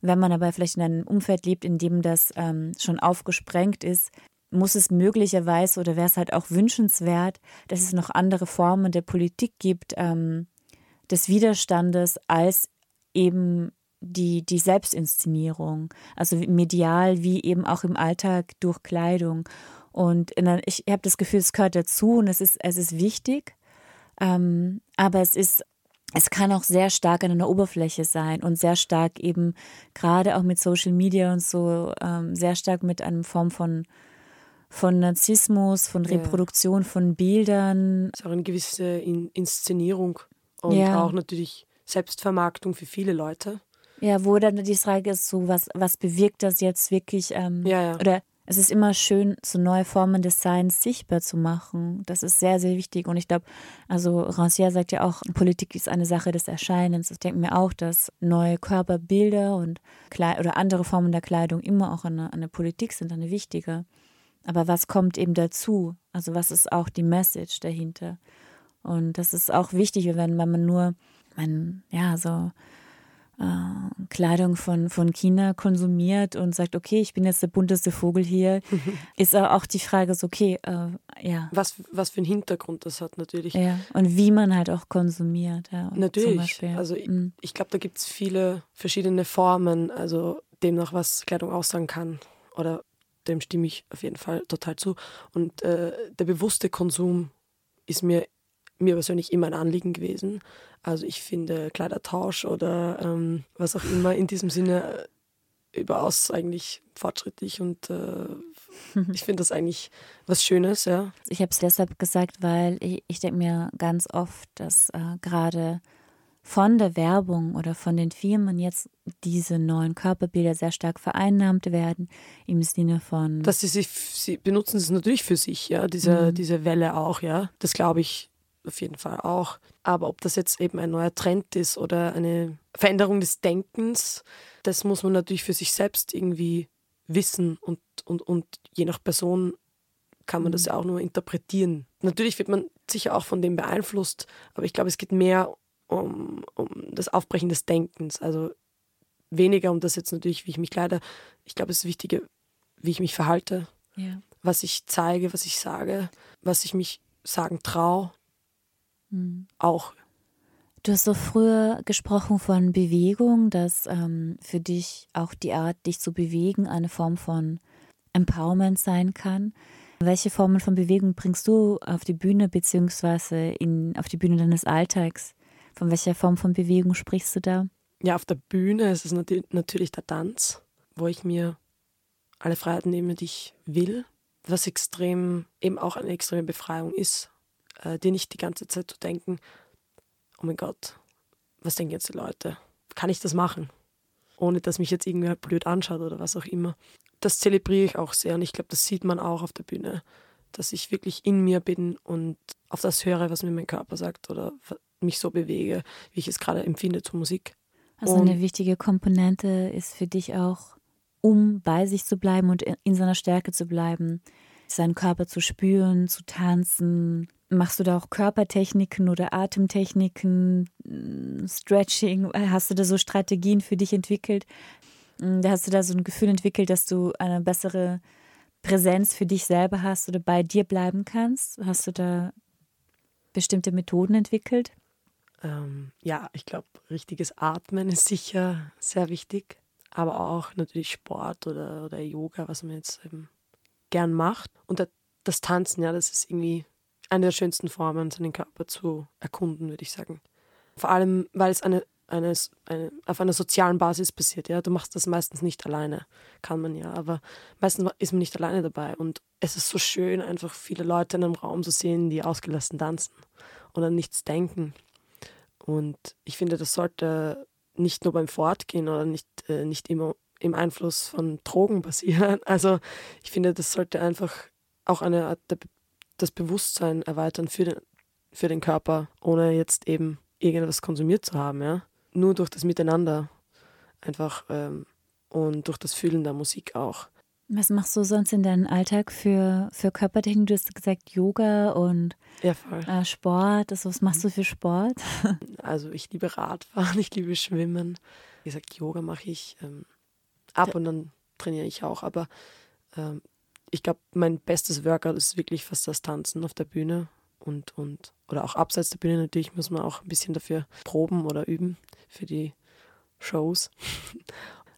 Wenn man aber vielleicht in einem Umfeld lebt, in dem das ähm, schon aufgesprengt ist, muss es möglicherweise oder wäre es halt auch wünschenswert, dass es noch andere Formen der Politik gibt, ähm, des Widerstandes als eben die, die Selbstinszenierung, also medial wie eben auch im Alltag durch Kleidung. Und der, ich habe das Gefühl, es gehört dazu und es ist, es ist wichtig, ähm, aber es ist, es kann auch sehr stark an einer Oberfläche sein und sehr stark eben gerade auch mit Social Media und so, ähm, sehr stark mit einer Form von von Narzissmus, von Reproduktion ja. von Bildern. Es ist auch eine gewisse In Inszenierung und ja. auch natürlich Selbstvermarktung für viele Leute. Ja, wo dann die Frage ist, so was, was bewirkt das jetzt wirklich? Ähm, ja, ja. Oder es ist immer schön, so neue Formen des Seins sichtbar zu machen. Das ist sehr, sehr wichtig. Und ich glaube, also Rancière sagt ja auch, Politik ist eine Sache des Erscheinens. Ich denke mir auch, dass neue Körperbilder und Kleid oder andere Formen der Kleidung immer auch eine, eine Politik sind, eine wichtige. Aber was kommt eben dazu? Also was ist auch die Message dahinter? Und das ist auch wichtig, wenn, man nur, man, ja, so äh, Kleidung von, von China konsumiert und sagt, okay, ich bin jetzt der bunteste Vogel hier, [laughs] ist auch die Frage so, okay, äh, ja. Was, was für einen Hintergrund das hat natürlich. Ja, und wie man halt auch konsumiert. Ja, natürlich. Also ich, mhm. ich glaube, da gibt es viele verschiedene Formen, also demnach, was Kleidung aussagen kann. Oder dem stimme ich auf jeden Fall total zu. Und äh, der bewusste Konsum ist mir, mir persönlich immer ein Anliegen gewesen. Also ich finde Kleidertausch oder ähm, was auch immer in diesem Sinne äh, überaus eigentlich fortschrittlich und äh, [laughs] ich finde das eigentlich was Schönes, ja. Ich habe es deshalb gesagt, weil ich, ich denke mir ganz oft, dass äh, gerade von der Werbung oder von den Firmen jetzt diese neuen Körperbilder sehr stark vereinnahmt werden, im Sinne von. Dass sie sich, sie benutzen es natürlich für sich, ja, diese, mhm. diese Welle auch, ja. Das glaube ich auf jeden Fall auch. Aber ob das jetzt eben ein neuer Trend ist oder eine Veränderung des Denkens, das muss man natürlich für sich selbst irgendwie wissen und, und, und je nach Person kann man das mhm. ja auch nur interpretieren. Natürlich wird man sicher auch von dem beeinflusst, aber ich glaube, es geht mehr um, um das Aufbrechen des Denkens. Also weniger um das jetzt natürlich, wie ich mich kleide. Ich glaube, es ist wichtiger, wie ich mich verhalte, ja. was ich zeige, was ich sage, was ich mich sagen traue. Mhm. Auch. Du hast so früher gesprochen von Bewegung, dass ähm, für dich auch die Art, dich zu bewegen, eine Form von Empowerment sein kann. Welche Formen von Bewegung bringst du auf die Bühne beziehungsweise in, auf die Bühne deines Alltags? Von welcher Form von Bewegung sprichst du da? Ja, auf der Bühne ist es natürlich der Tanz, wo ich mir alle Freiheiten nehme, die ich will, was extrem, eben auch eine extreme Befreiung ist, äh, dir nicht die ganze Zeit zu denken, oh mein Gott, was denken jetzt die Leute? Kann ich das machen? Ohne dass mich jetzt irgendwer blöd anschaut oder was auch immer. Das zelebriere ich auch sehr und ich glaube, das sieht man auch auf der Bühne, dass ich wirklich in mir bin und auf das höre, was mir mein Körper sagt oder mich so bewege, wie ich es gerade empfinde zur Musik. Also und eine wichtige Komponente ist für dich auch, um bei sich zu bleiben und in seiner Stärke zu bleiben, seinen Körper zu spüren, zu tanzen. Machst du da auch Körpertechniken oder Atemtechniken, Stretching? Hast du da so Strategien für dich entwickelt? Da hast du da so ein Gefühl entwickelt, dass du eine bessere Präsenz für dich selber hast oder bei dir bleiben kannst? Hast du da bestimmte Methoden entwickelt? Ähm, ja, ich glaube, richtiges Atmen ist sicher sehr wichtig, aber auch natürlich Sport oder, oder Yoga, was man jetzt eben gern macht. Und das Tanzen, ja, das ist irgendwie eine der schönsten Formen, seinen Körper zu erkunden, würde ich sagen. Vor allem, weil es eine, eine, eine, auf einer sozialen Basis passiert. Ja? Du machst das meistens nicht alleine, kann man ja, aber meistens ist man nicht alleine dabei. Und es ist so schön, einfach viele Leute in einem Raum zu sehen, die ausgelassen tanzen und an nichts denken. Und ich finde, das sollte nicht nur beim Fortgehen oder nicht, äh, nicht immer im Einfluss von Drogen passieren. [laughs] Also ich finde, das sollte einfach auch eine Art das Bewusstsein erweitern für den, für den Körper, ohne jetzt eben irgendwas konsumiert zu haben. Ja? Nur durch das Miteinander einfach ähm, und durch das Fühlen der Musik auch. Was machst du sonst in deinem Alltag für, für Körpertechnik? Du hast gesagt Yoga und ja, äh, Sport. Also was machst du für Sport? [laughs] Also ich liebe Radfahren, [laughs] ich liebe Schwimmen. Wie gesagt, Yoga mache ich ähm, ab und dann trainiere ich auch. Aber ähm, ich glaube, mein bestes Workout ist wirklich fast das Tanzen auf der Bühne und, und oder auch abseits der Bühne natürlich muss man auch ein bisschen dafür proben oder üben für die Shows. [laughs]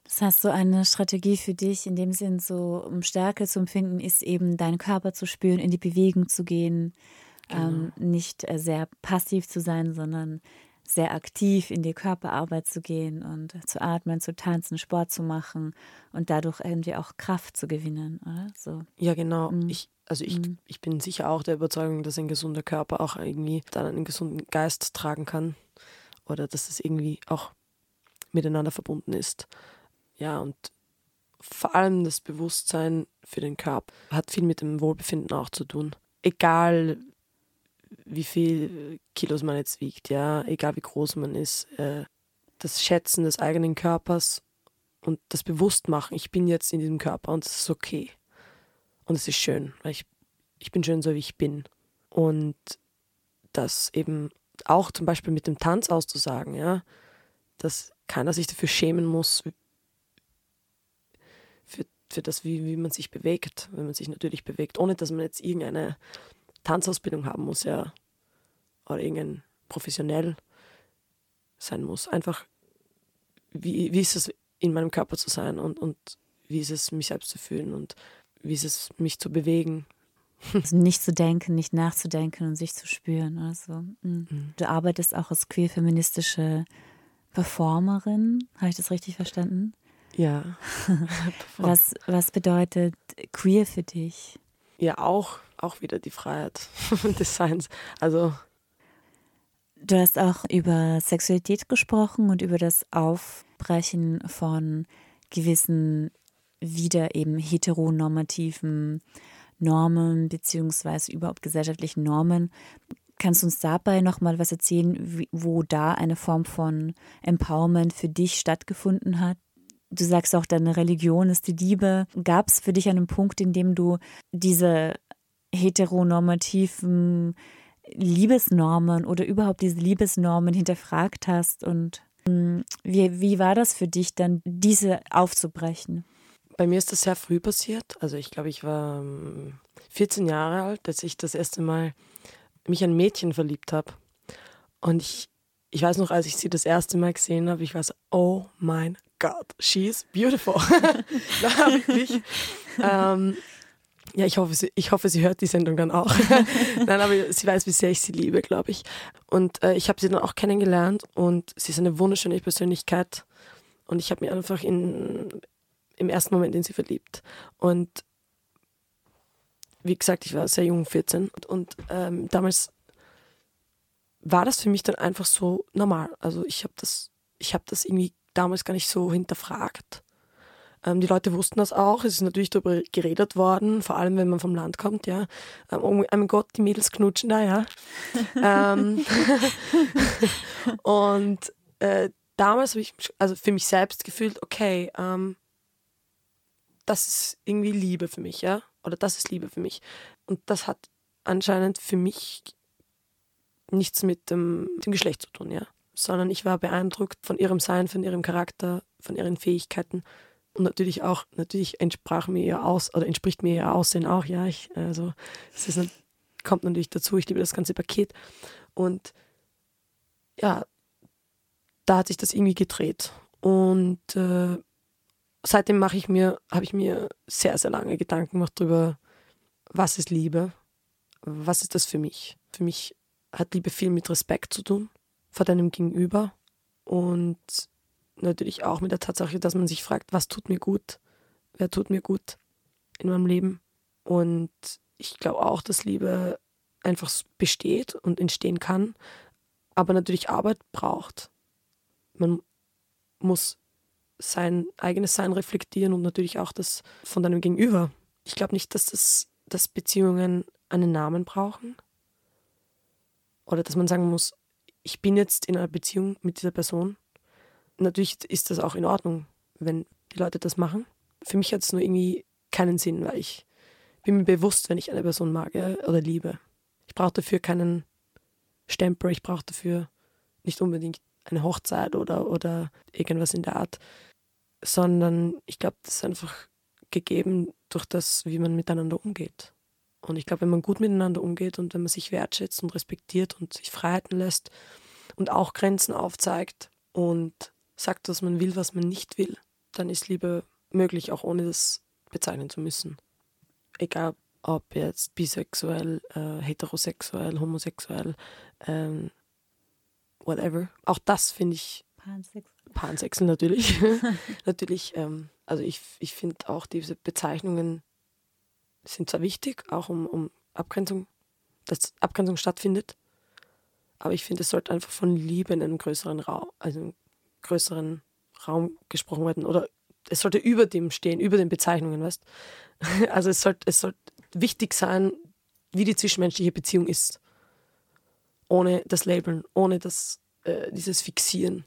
Das heißt, so eine Strategie für dich in dem Sinn, so um Stärke zu empfinden, ist eben deinen Körper zu spüren, in die Bewegung zu gehen, genau. ähm, nicht äh, sehr passiv zu sein, sondern sehr aktiv in die Körperarbeit zu gehen und zu atmen, zu tanzen, Sport zu machen und dadurch irgendwie auch Kraft zu gewinnen, oder? So. Ja, genau. Mhm. Ich, also ich, mhm. ich bin sicher auch der Überzeugung, dass ein gesunder Körper auch irgendwie dann einen gesunden Geist tragen kann oder dass es irgendwie auch miteinander verbunden ist. Ja, und vor allem das Bewusstsein für den Körper hat viel mit dem Wohlbefinden auch zu tun. Egal wie viel Kilos man jetzt wiegt, ja, egal wie groß man ist, äh, das Schätzen des eigenen Körpers und das Bewusstmachen, ich bin jetzt in diesem Körper und es ist okay. Und es ist schön, weil ich, ich bin schön so, wie ich bin. Und das eben auch zum Beispiel mit dem Tanz auszusagen, ja, dass keiner sich dafür schämen muss, für, für das, wie, wie man sich bewegt, wenn man sich natürlich bewegt, ohne dass man jetzt irgendeine Tanzausbildung haben muss, ja, oder irgendein professionell sein muss. Einfach, wie, wie ist es in meinem Körper zu sein und, und wie ist es, mich selbst zu fühlen und wie ist es, mich zu bewegen. [laughs] Also nicht zu denken, nicht nachzudenken und sich zu spüren. Also, mhm. Du arbeitest auch als queer-feministische Performerin, habe ich das richtig verstanden? Ja. [laughs] [laughs] was, was bedeutet queer für dich? Ja, auch, auch wieder die Freiheit [laughs] des Seins. Also Du hast auch über Sexualität gesprochen und über das Aufbrechen von gewissen wieder eben heteronormativen Normen beziehungsweise überhaupt gesellschaftlichen Normen. Kannst du uns dabei nochmal was erzählen, wo da eine Form von Empowerment für dich stattgefunden hat? Du sagst auch, deine Religion ist die Liebe. Gab es für dich einen Punkt, in dem du diese heteronormativen Liebesnormen oder überhaupt diese Liebesnormen hinterfragt hast und hm, wie, wie war das für dich dann, diese aufzubrechen? Bei mir ist das sehr früh passiert. Also ich glaube, ich war 14 ähm, Jahre alt, als ich das erste Mal mich ein Mädchen verliebt habe. Und ich, ich weiß noch, als ich sie das erste Mal gesehen habe, ich war so, oh mein Gott, she's beautiful. [laughs] da habe ich mich ähm, ja, ich hoffe, sie, ich hoffe, sie hört die Sendung dann auch. [laughs] Nein, aber sie weiß, wie sehr ich sie liebe, glaube ich. Und äh, ich habe sie dann auch kennengelernt und sie ist eine wunderschöne Persönlichkeit. Und ich habe mich einfach in, im ersten Moment in sie verliebt. Und wie gesagt, ich war sehr jung, 14. Und, und ähm, damals war das für mich dann einfach so normal. Also ich habe das, ich habe das irgendwie damals gar nicht so hinterfragt. Ähm, die Leute wussten das auch. Es ist natürlich darüber geredet worden, vor allem wenn man vom Land kommt, ja. Ähm, oh mein Gott, die Mädels knutschen da, ja. [laughs] ähm, [laughs] und äh, damals habe ich also für mich selbst gefühlt, okay, ähm, das ist irgendwie Liebe für mich, ja. Oder das ist Liebe für mich. Und das hat anscheinend für mich nichts mit dem, dem Geschlecht zu tun, ja. Sondern ich war beeindruckt von ihrem Sein, von ihrem Charakter, von ihren Fähigkeiten und natürlich auch, natürlich entsprach mir ihr aus oder entspricht mir ihr Aussehen auch, ja. Ich, also es ist, kommt natürlich dazu, ich liebe das ganze Paket. Und ja, da hat sich das irgendwie gedreht. Und äh, seitdem mache ich mir, habe ich mir sehr, sehr lange Gedanken gemacht darüber, was ist Liebe? Was ist das für mich? Für mich hat Liebe viel mit Respekt zu tun vor deinem Gegenüber. Und natürlich auch mit der Tatsache, dass man sich fragt, was tut mir gut? Wer tut mir gut in meinem Leben? Und ich glaube auch, dass Liebe einfach besteht und entstehen kann, aber natürlich Arbeit braucht. Man muss sein eigenes Sein reflektieren und natürlich auch das von deinem Gegenüber. Ich glaube nicht, dass, das, dass Beziehungen einen Namen brauchen oder dass man sagen muss, ich bin jetzt in einer Beziehung mit dieser Person natürlich ist das auch in Ordnung, wenn die Leute das machen. Für mich hat es nur irgendwie keinen Sinn, weil ich bin mir bewusst, wenn ich eine Person mag oder liebe. Ich brauche dafür keinen Stempel, ich brauche dafür nicht unbedingt eine Hochzeit oder, oder irgendwas in der Art, sondern ich glaube, das ist einfach gegeben durch das, wie man miteinander umgeht. Und ich glaube, wenn man gut miteinander umgeht und wenn man sich wertschätzt und respektiert und sich Freiheiten lässt und auch Grenzen aufzeigt und sagt, was man will, was man nicht will, dann ist Liebe möglich, auch ohne das bezeichnen zu müssen. Egal, ob jetzt bisexuell, äh, heterosexuell, homosexuell, ähm, whatever. Auch das finde ich. Pansexuell. Pansexuell natürlich. [laughs] natürlich, ähm, also ich, ich finde auch diese Bezeichnungen sind zwar wichtig, auch um, um Abgrenzung, dass Abgrenzung stattfindet, aber ich finde, es sollte einfach von Liebe in einem größeren Raum, also größeren Raum gesprochen werden oder es sollte über dem stehen, über den Bezeichnungen, weißt [laughs] Also es sollte, es sollte wichtig sein, wie die zwischenmenschliche Beziehung ist. Ohne das Labeln, ohne das, äh, dieses Fixieren.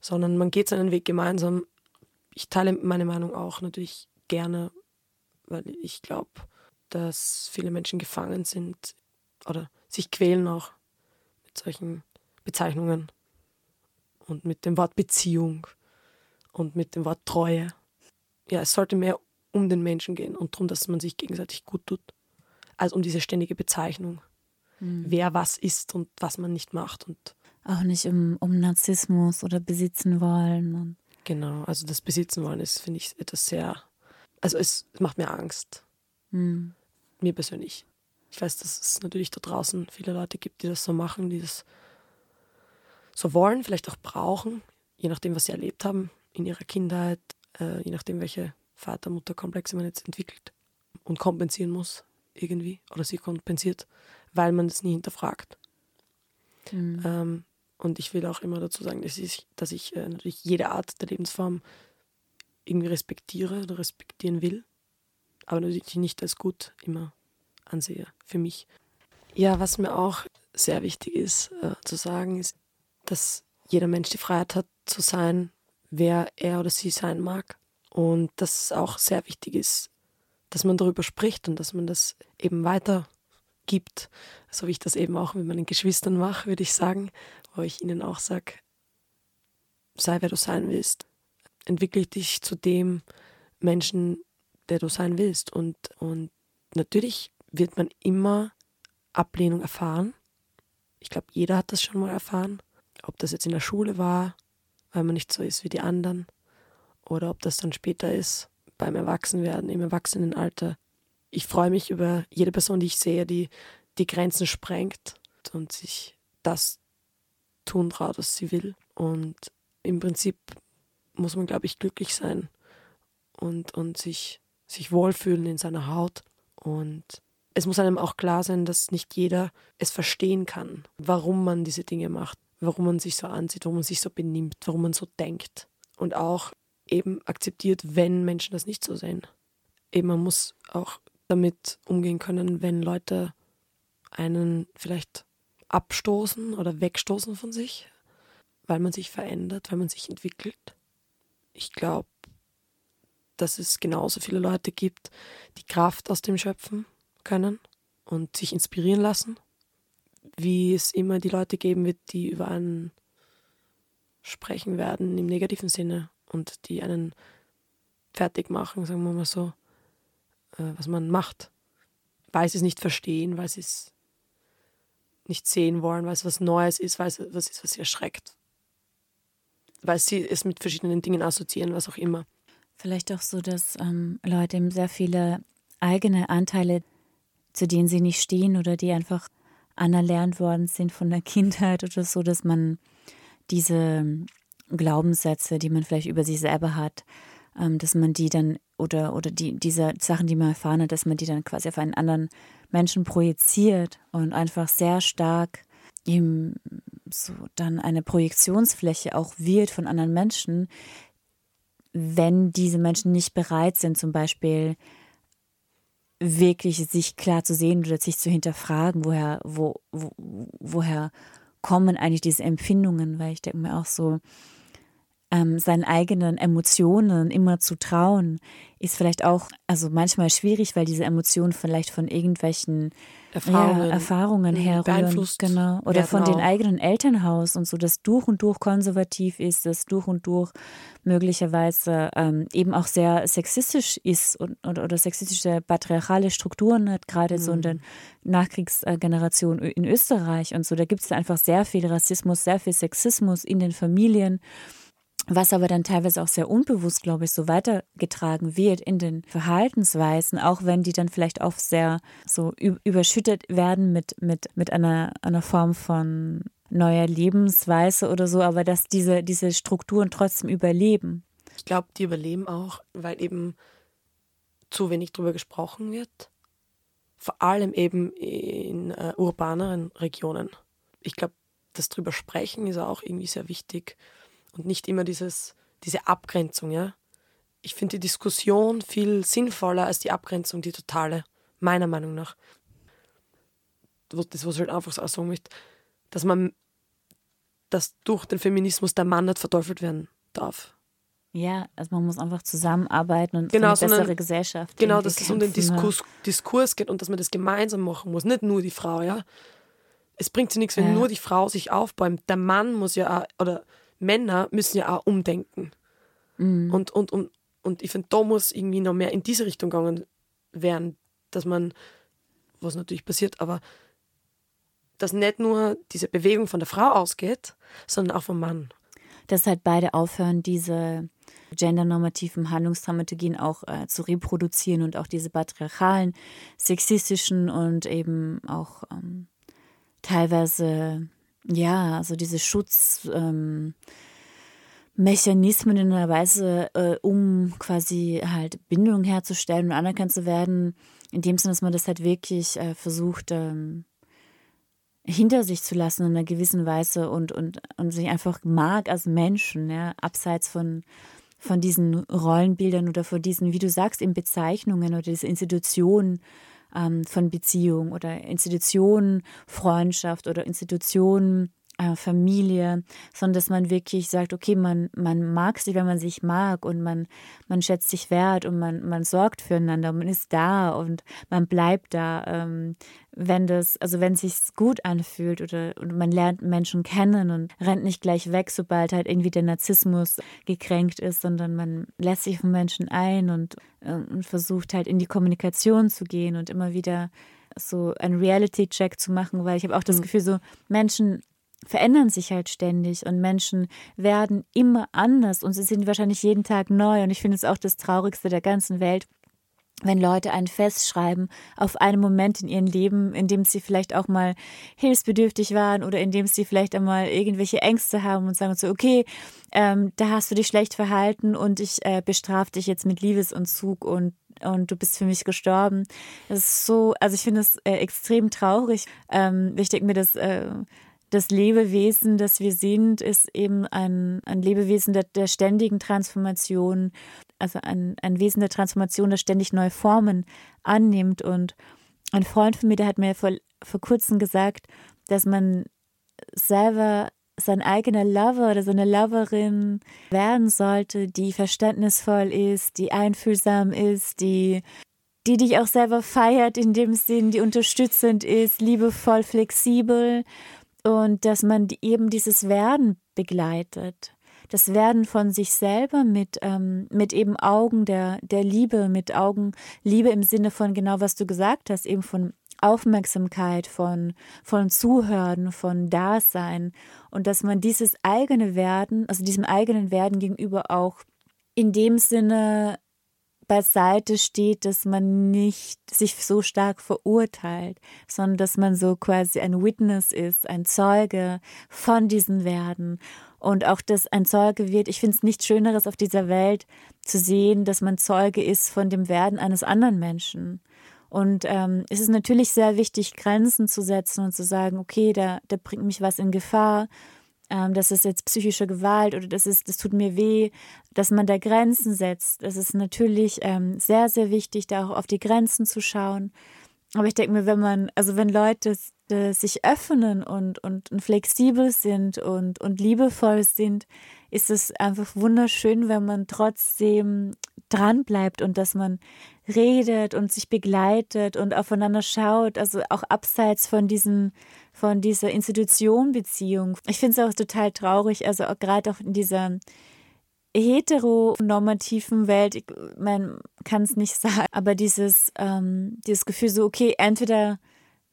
Sondern man geht seinen Weg gemeinsam. Ich teile meine Meinung auch natürlich gerne, weil ich glaube, dass viele Menschen gefangen sind oder sich quälen auch mit solchen Bezeichnungen. und mit dem Wort Beziehung und mit dem Wort Treue. Ja, es sollte mehr um den Menschen gehen und darum, dass man sich gegenseitig gut tut, als um diese ständige Bezeichnung, mhm. wer was ist und was man nicht macht. Und auch nicht um, um Narzissmus oder besitzen wollen. Genau, also das Besitzen wollen ist, finde ich, etwas sehr, also es macht mir Angst. Mhm. Mir persönlich. Ich weiß, dass es natürlich da draußen viele Leute gibt, die das so machen, die das so wollen, vielleicht auch brauchen, je nachdem, was sie erlebt haben in ihrer Kindheit, äh, je nachdem, welche Vater-Mutter-Komplexe man jetzt entwickelt und kompensieren muss irgendwie oder sie kompensiert, weil man es nie hinterfragt. Mhm. Ähm, und ich will auch immer dazu sagen, dass ich, dass ich äh, natürlich jede Art der Lebensform irgendwie respektiere oder respektieren will, aber natürlich nicht als gut immer ansehe für mich. Ja, was mir auch sehr wichtig ist äh, zu sagen, ist, dass jeder Mensch die Freiheit hat zu sein, wer er oder sie sein mag. Und dass es auch sehr wichtig ist, dass man darüber spricht und dass man das eben weitergibt. So wie ich das eben auch mit meinen Geschwistern mache, würde ich sagen, wo ich ihnen auch sage, sei wer du sein willst. Entwickle dich zu dem Menschen, der du sein willst. Und, und natürlich wird man immer Ablehnung erfahren. Ich glaube, jeder hat das schon mal erfahren. Ob das jetzt in der Schule war, weil man nicht so ist wie die anderen, oder ob das dann später ist, beim Erwachsenwerden, im Erwachsenenalter. Ich freue mich über jede Person, die ich sehe, die die Grenzen sprengt und sich das tun traut, was sie will. Und im Prinzip muss man, glaube ich, glücklich sein und, und sich, sich wohlfühlen in seiner Haut. Und es muss einem auch klar sein, dass nicht jeder es verstehen kann, warum man diese Dinge macht, warum man sich so ansieht, warum man sich so benimmt, warum man so denkt. Und auch eben akzeptiert, wenn Menschen das nicht so sehen. Eben man muss auch damit umgehen können, wenn Leute einen vielleicht abstoßen oder wegstoßen von sich, weil man sich verändert, weil man sich entwickelt. Ich glaube, dass es genauso viele Leute gibt, die Kraft aus dem schöpfen können und sich inspirieren lassen, wie es immer die Leute geben wird, die über einen sprechen werden im negativen Sinne und die einen fertig machen, sagen wir mal so, äh, was man macht, weil sie es nicht verstehen, weil sie es nicht sehen wollen, weil es was Neues ist, weil es was ist, was sie erschreckt. Weil sie es mit verschiedenen Dingen assoziieren, was auch immer. Vielleicht auch so, dass ähm, Leute eben sehr viele eigene Anteile, zu denen sie nicht stehen oder die einfach anerlernt worden sind von der [laughs] Kindheit oder so, dass man diese Glaubenssätze, die man vielleicht über sich selber hat, ähm, dass man die dann oder oder die diese Sachen, die man erfahren hat, dass man die dann quasi auf einen anderen Menschen projiziert und einfach sehr stark ihm so dann eine Projektionsfläche auch wird von anderen Menschen, wenn diese Menschen nicht bereit sind, zum Beispiel wirklich sich klar zu sehen oder sich zu hinterfragen, woher, wo, wo, woher kommen eigentlich diese Empfindungen, weil ich denke mir auch so, ähm, seinen eigenen Emotionen immer zu trauen, ist vielleicht auch, also manchmal schwierig, weil diese Emotionen vielleicht von irgendwelchen Erfahrungen, ja, Erfahrungen mhm, herrühren. Genau. Oder von den eigenen Elternhaus und so, das durch und durch konservativ ist, das durch und durch möglicherweise ähm, eben auch sehr sexistisch ist und, oder, oder sexistische patriarchale Strukturen hat, gerade mhm. so in der mhm. Nachkriegsgeneration in Österreich und so. Da gibt es einfach sehr viel Rassismus, sehr viel Sexismus in den Familien was aber dann teilweise auch sehr unbewusst, glaube ich, so weitergetragen wird in den Verhaltensweisen, auch wenn die dann vielleicht auch sehr so überschüttet werden mit, mit, mit einer, einer Form von neuer Lebensweise oder so, aber dass diese, diese Strukturen trotzdem überleben. Ich glaube, die überleben auch, weil eben zu wenig darüber gesprochen wird. Vor allem eben in äh, urbaneren Regionen. Ich glaube, das drüber sprechen ist auch irgendwie sehr wichtig und nicht immer dieses, diese Abgrenzung, ja. Ich finde die Diskussion viel sinnvoller als die Abgrenzung, die totale, meiner Meinung nach. Das, was ich halt einfach so sagen möchte, dass man, dass durch den Feminismus der Mann nicht verteufelt werden darf. Ja, also man muss einfach zusammenarbeiten und genau, eine bessere Gesellschaft. Genau, dass es um den Diskurs, Diskurs geht und dass man das gemeinsam machen muss, nicht nur die Frau, ja. Es bringt sich nichts, wenn ja. nur die Frau sich aufbäumt. Der Mann muss ja, auch, oder Männer müssen ja auch umdenken. Mhm. Und, und, und, und ich finde, da muss irgendwie noch mehr in diese Richtung gegangen werden, dass man, was natürlich passiert, aber dass nicht nur diese Bewegung von der Frau ausgeht, sondern auch vom Mann. Dass halt beide aufhören, diese gendernormativen Handlungsdramaturgien auch äh, zu reproduzieren und auch diese patriarchalen, sexistischen und eben auch ähm, teilweise, ja, also diese Schutz. Ähm, in einer Weise, äh, um quasi halt Bindung herzustellen und anerkannt zu werden, in dem Sinne, dass man das halt wirklich äh, versucht, ähm, hinter sich zu lassen in einer gewissen Weise und, und, und sich einfach mag als Menschen, ja, abseits von, von diesen Rollenbildern oder von diesen, wie du sagst, in Bezeichnungen oder diese Institutionen ähm, von Beziehung oder Institutionen Freundschaft oder Institutionen äh, Familie, sondern dass man wirklich sagt, okay, man, man mag sich, wenn man sich mag und man, man schätzt sich wert und man, man sorgt füreinander, man ist da und man bleibt da, ähm, wenn das, also wenn es sich gut anfühlt oder und man lernt Menschen kennen und rennt nicht gleich weg, sobald halt irgendwie der Narzissmus gekränkt ist, sondern man lässt sich von Menschen ein und, äh, und versucht halt in die Kommunikation zu gehen und immer wieder so einen Reality-Check zu machen, weil ich habe auch das Gefühl, so Menschen verändern sich halt ständig und Menschen werden immer anders und sie sind wahrscheinlich jeden Tag neu. Und ich finde es auch das Traurigste der ganzen Welt, wenn Leute einen festschreiben auf einen Moment in ihrem Leben, in dem sie vielleicht auch mal hilfsbedürftig waren oder in dem sie vielleicht einmal irgendwelche Ängste haben und sagen so, okay, ähm, da hast du dich schlecht verhalten und ich äh, bestrafe dich jetzt mit Liebesentzug und und du bist für mich gestorben. Das ist so, also ich finde es äh, extrem traurig. Ähm, ich denke mir, dass äh, das Lebewesen, das wir sind, ist eben ein, ein Lebewesen der, der ständigen Transformation, also ein, ein Wesen der Transformation, das ständig neue Formen annimmt. Und ein Freund von mir, der hat mir vor, vor kurzem gesagt, dass man selber sein eigener Lover oder seine Loverin werden sollte, die verständnisvoll ist, die einfühlsam ist, die die dich auch selber feiert in dem Sinn, die unterstützend ist, liebevoll, flexibel und dass man eben dieses Werden begleitet. Das Werden von sich selber mit, ähm, mit eben Augen der, der Liebe, mit Augen Liebe im Sinne von genau, was du gesagt hast, eben von Aufmerksamkeit, von, von Zuhören, von Dasein und dass man dieses eigene Werden, also diesem eigenen Werden gegenüber auch in dem Sinne beiseite steht, dass man nicht sich so stark verurteilt, sondern dass man so quasi ein Witness ist, ein Zeuge von diesen Werden. Und auch, dass ein Zeuge wird, ich finde es nichts Schöneres auf dieser Welt zu sehen, dass man Zeuge ist von dem Werden eines anderen Menschen. Und ähm, es ist natürlich sehr wichtig, Grenzen zu setzen und zu sagen, okay, da, da bringt mich was in Gefahr ähm, das ist jetzt psychische Gewalt oder das ist, das tut mir weh, dass man da Grenzen setzt. Das ist natürlich ähm, sehr, sehr wichtig, da auch auf die Grenzen zu schauen. Aber ich denke mir, wenn man, also wenn Leute äh, sich öffnen und, und, flexibel sind und, und liebevoll sind, ist es einfach wunderschön, wenn man trotzdem dran bleibt und dass man redet und sich begleitet und aufeinander schaut, also auch abseits von diesen von dieser Institutionbeziehung. Ich finde es auch total traurig, also gerade auch in dieser heteronormativen Welt, ich, man kann es nicht [laughs] sagen, aber dieses, ähm, dieses Gefühl so, okay, entweder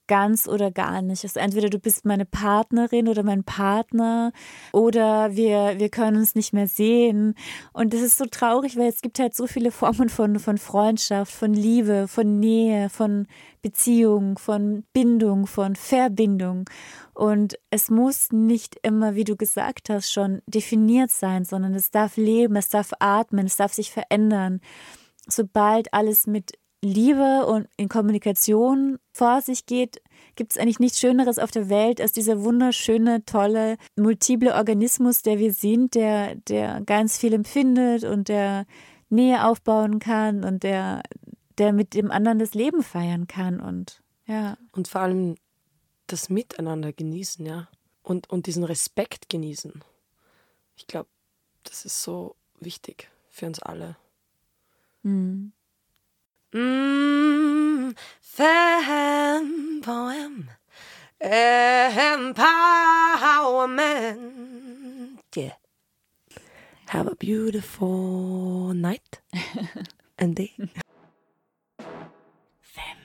ganz oder gar nicht. Also entweder du bist meine Partnerin oder mein Partner oder wir, wir können uns nicht mehr sehen. Und das ist so traurig, weil es gibt halt so viele Formen von, von Freundschaft, von Liebe, von Nähe, von Beziehung, von Bindung, von Verbindung. Und es muss nicht immer, wie du gesagt hast, schon definiert sein, sondern es darf leben, es darf atmen, es darf sich verändern. Sobald alles mit Liebe und in Kommunikation vor sich geht, gibt es eigentlich nichts Schöneres auf der Welt als dieser wunderschöne, tolle, multiple Organismus, der wir sind, der, der ganz viel empfindet und der Nähe aufbauen kann und der, der mit dem anderen das Leben feiern kann und ja. Und vor allem das Miteinander genießen, ja. Und, und diesen Respekt genießen. Ich glaube, das ist so wichtig für uns alle. Mhm. Mm, fanboyen. Empowerment. Yeah. Have a beautiful night [laughs] and day. Fem.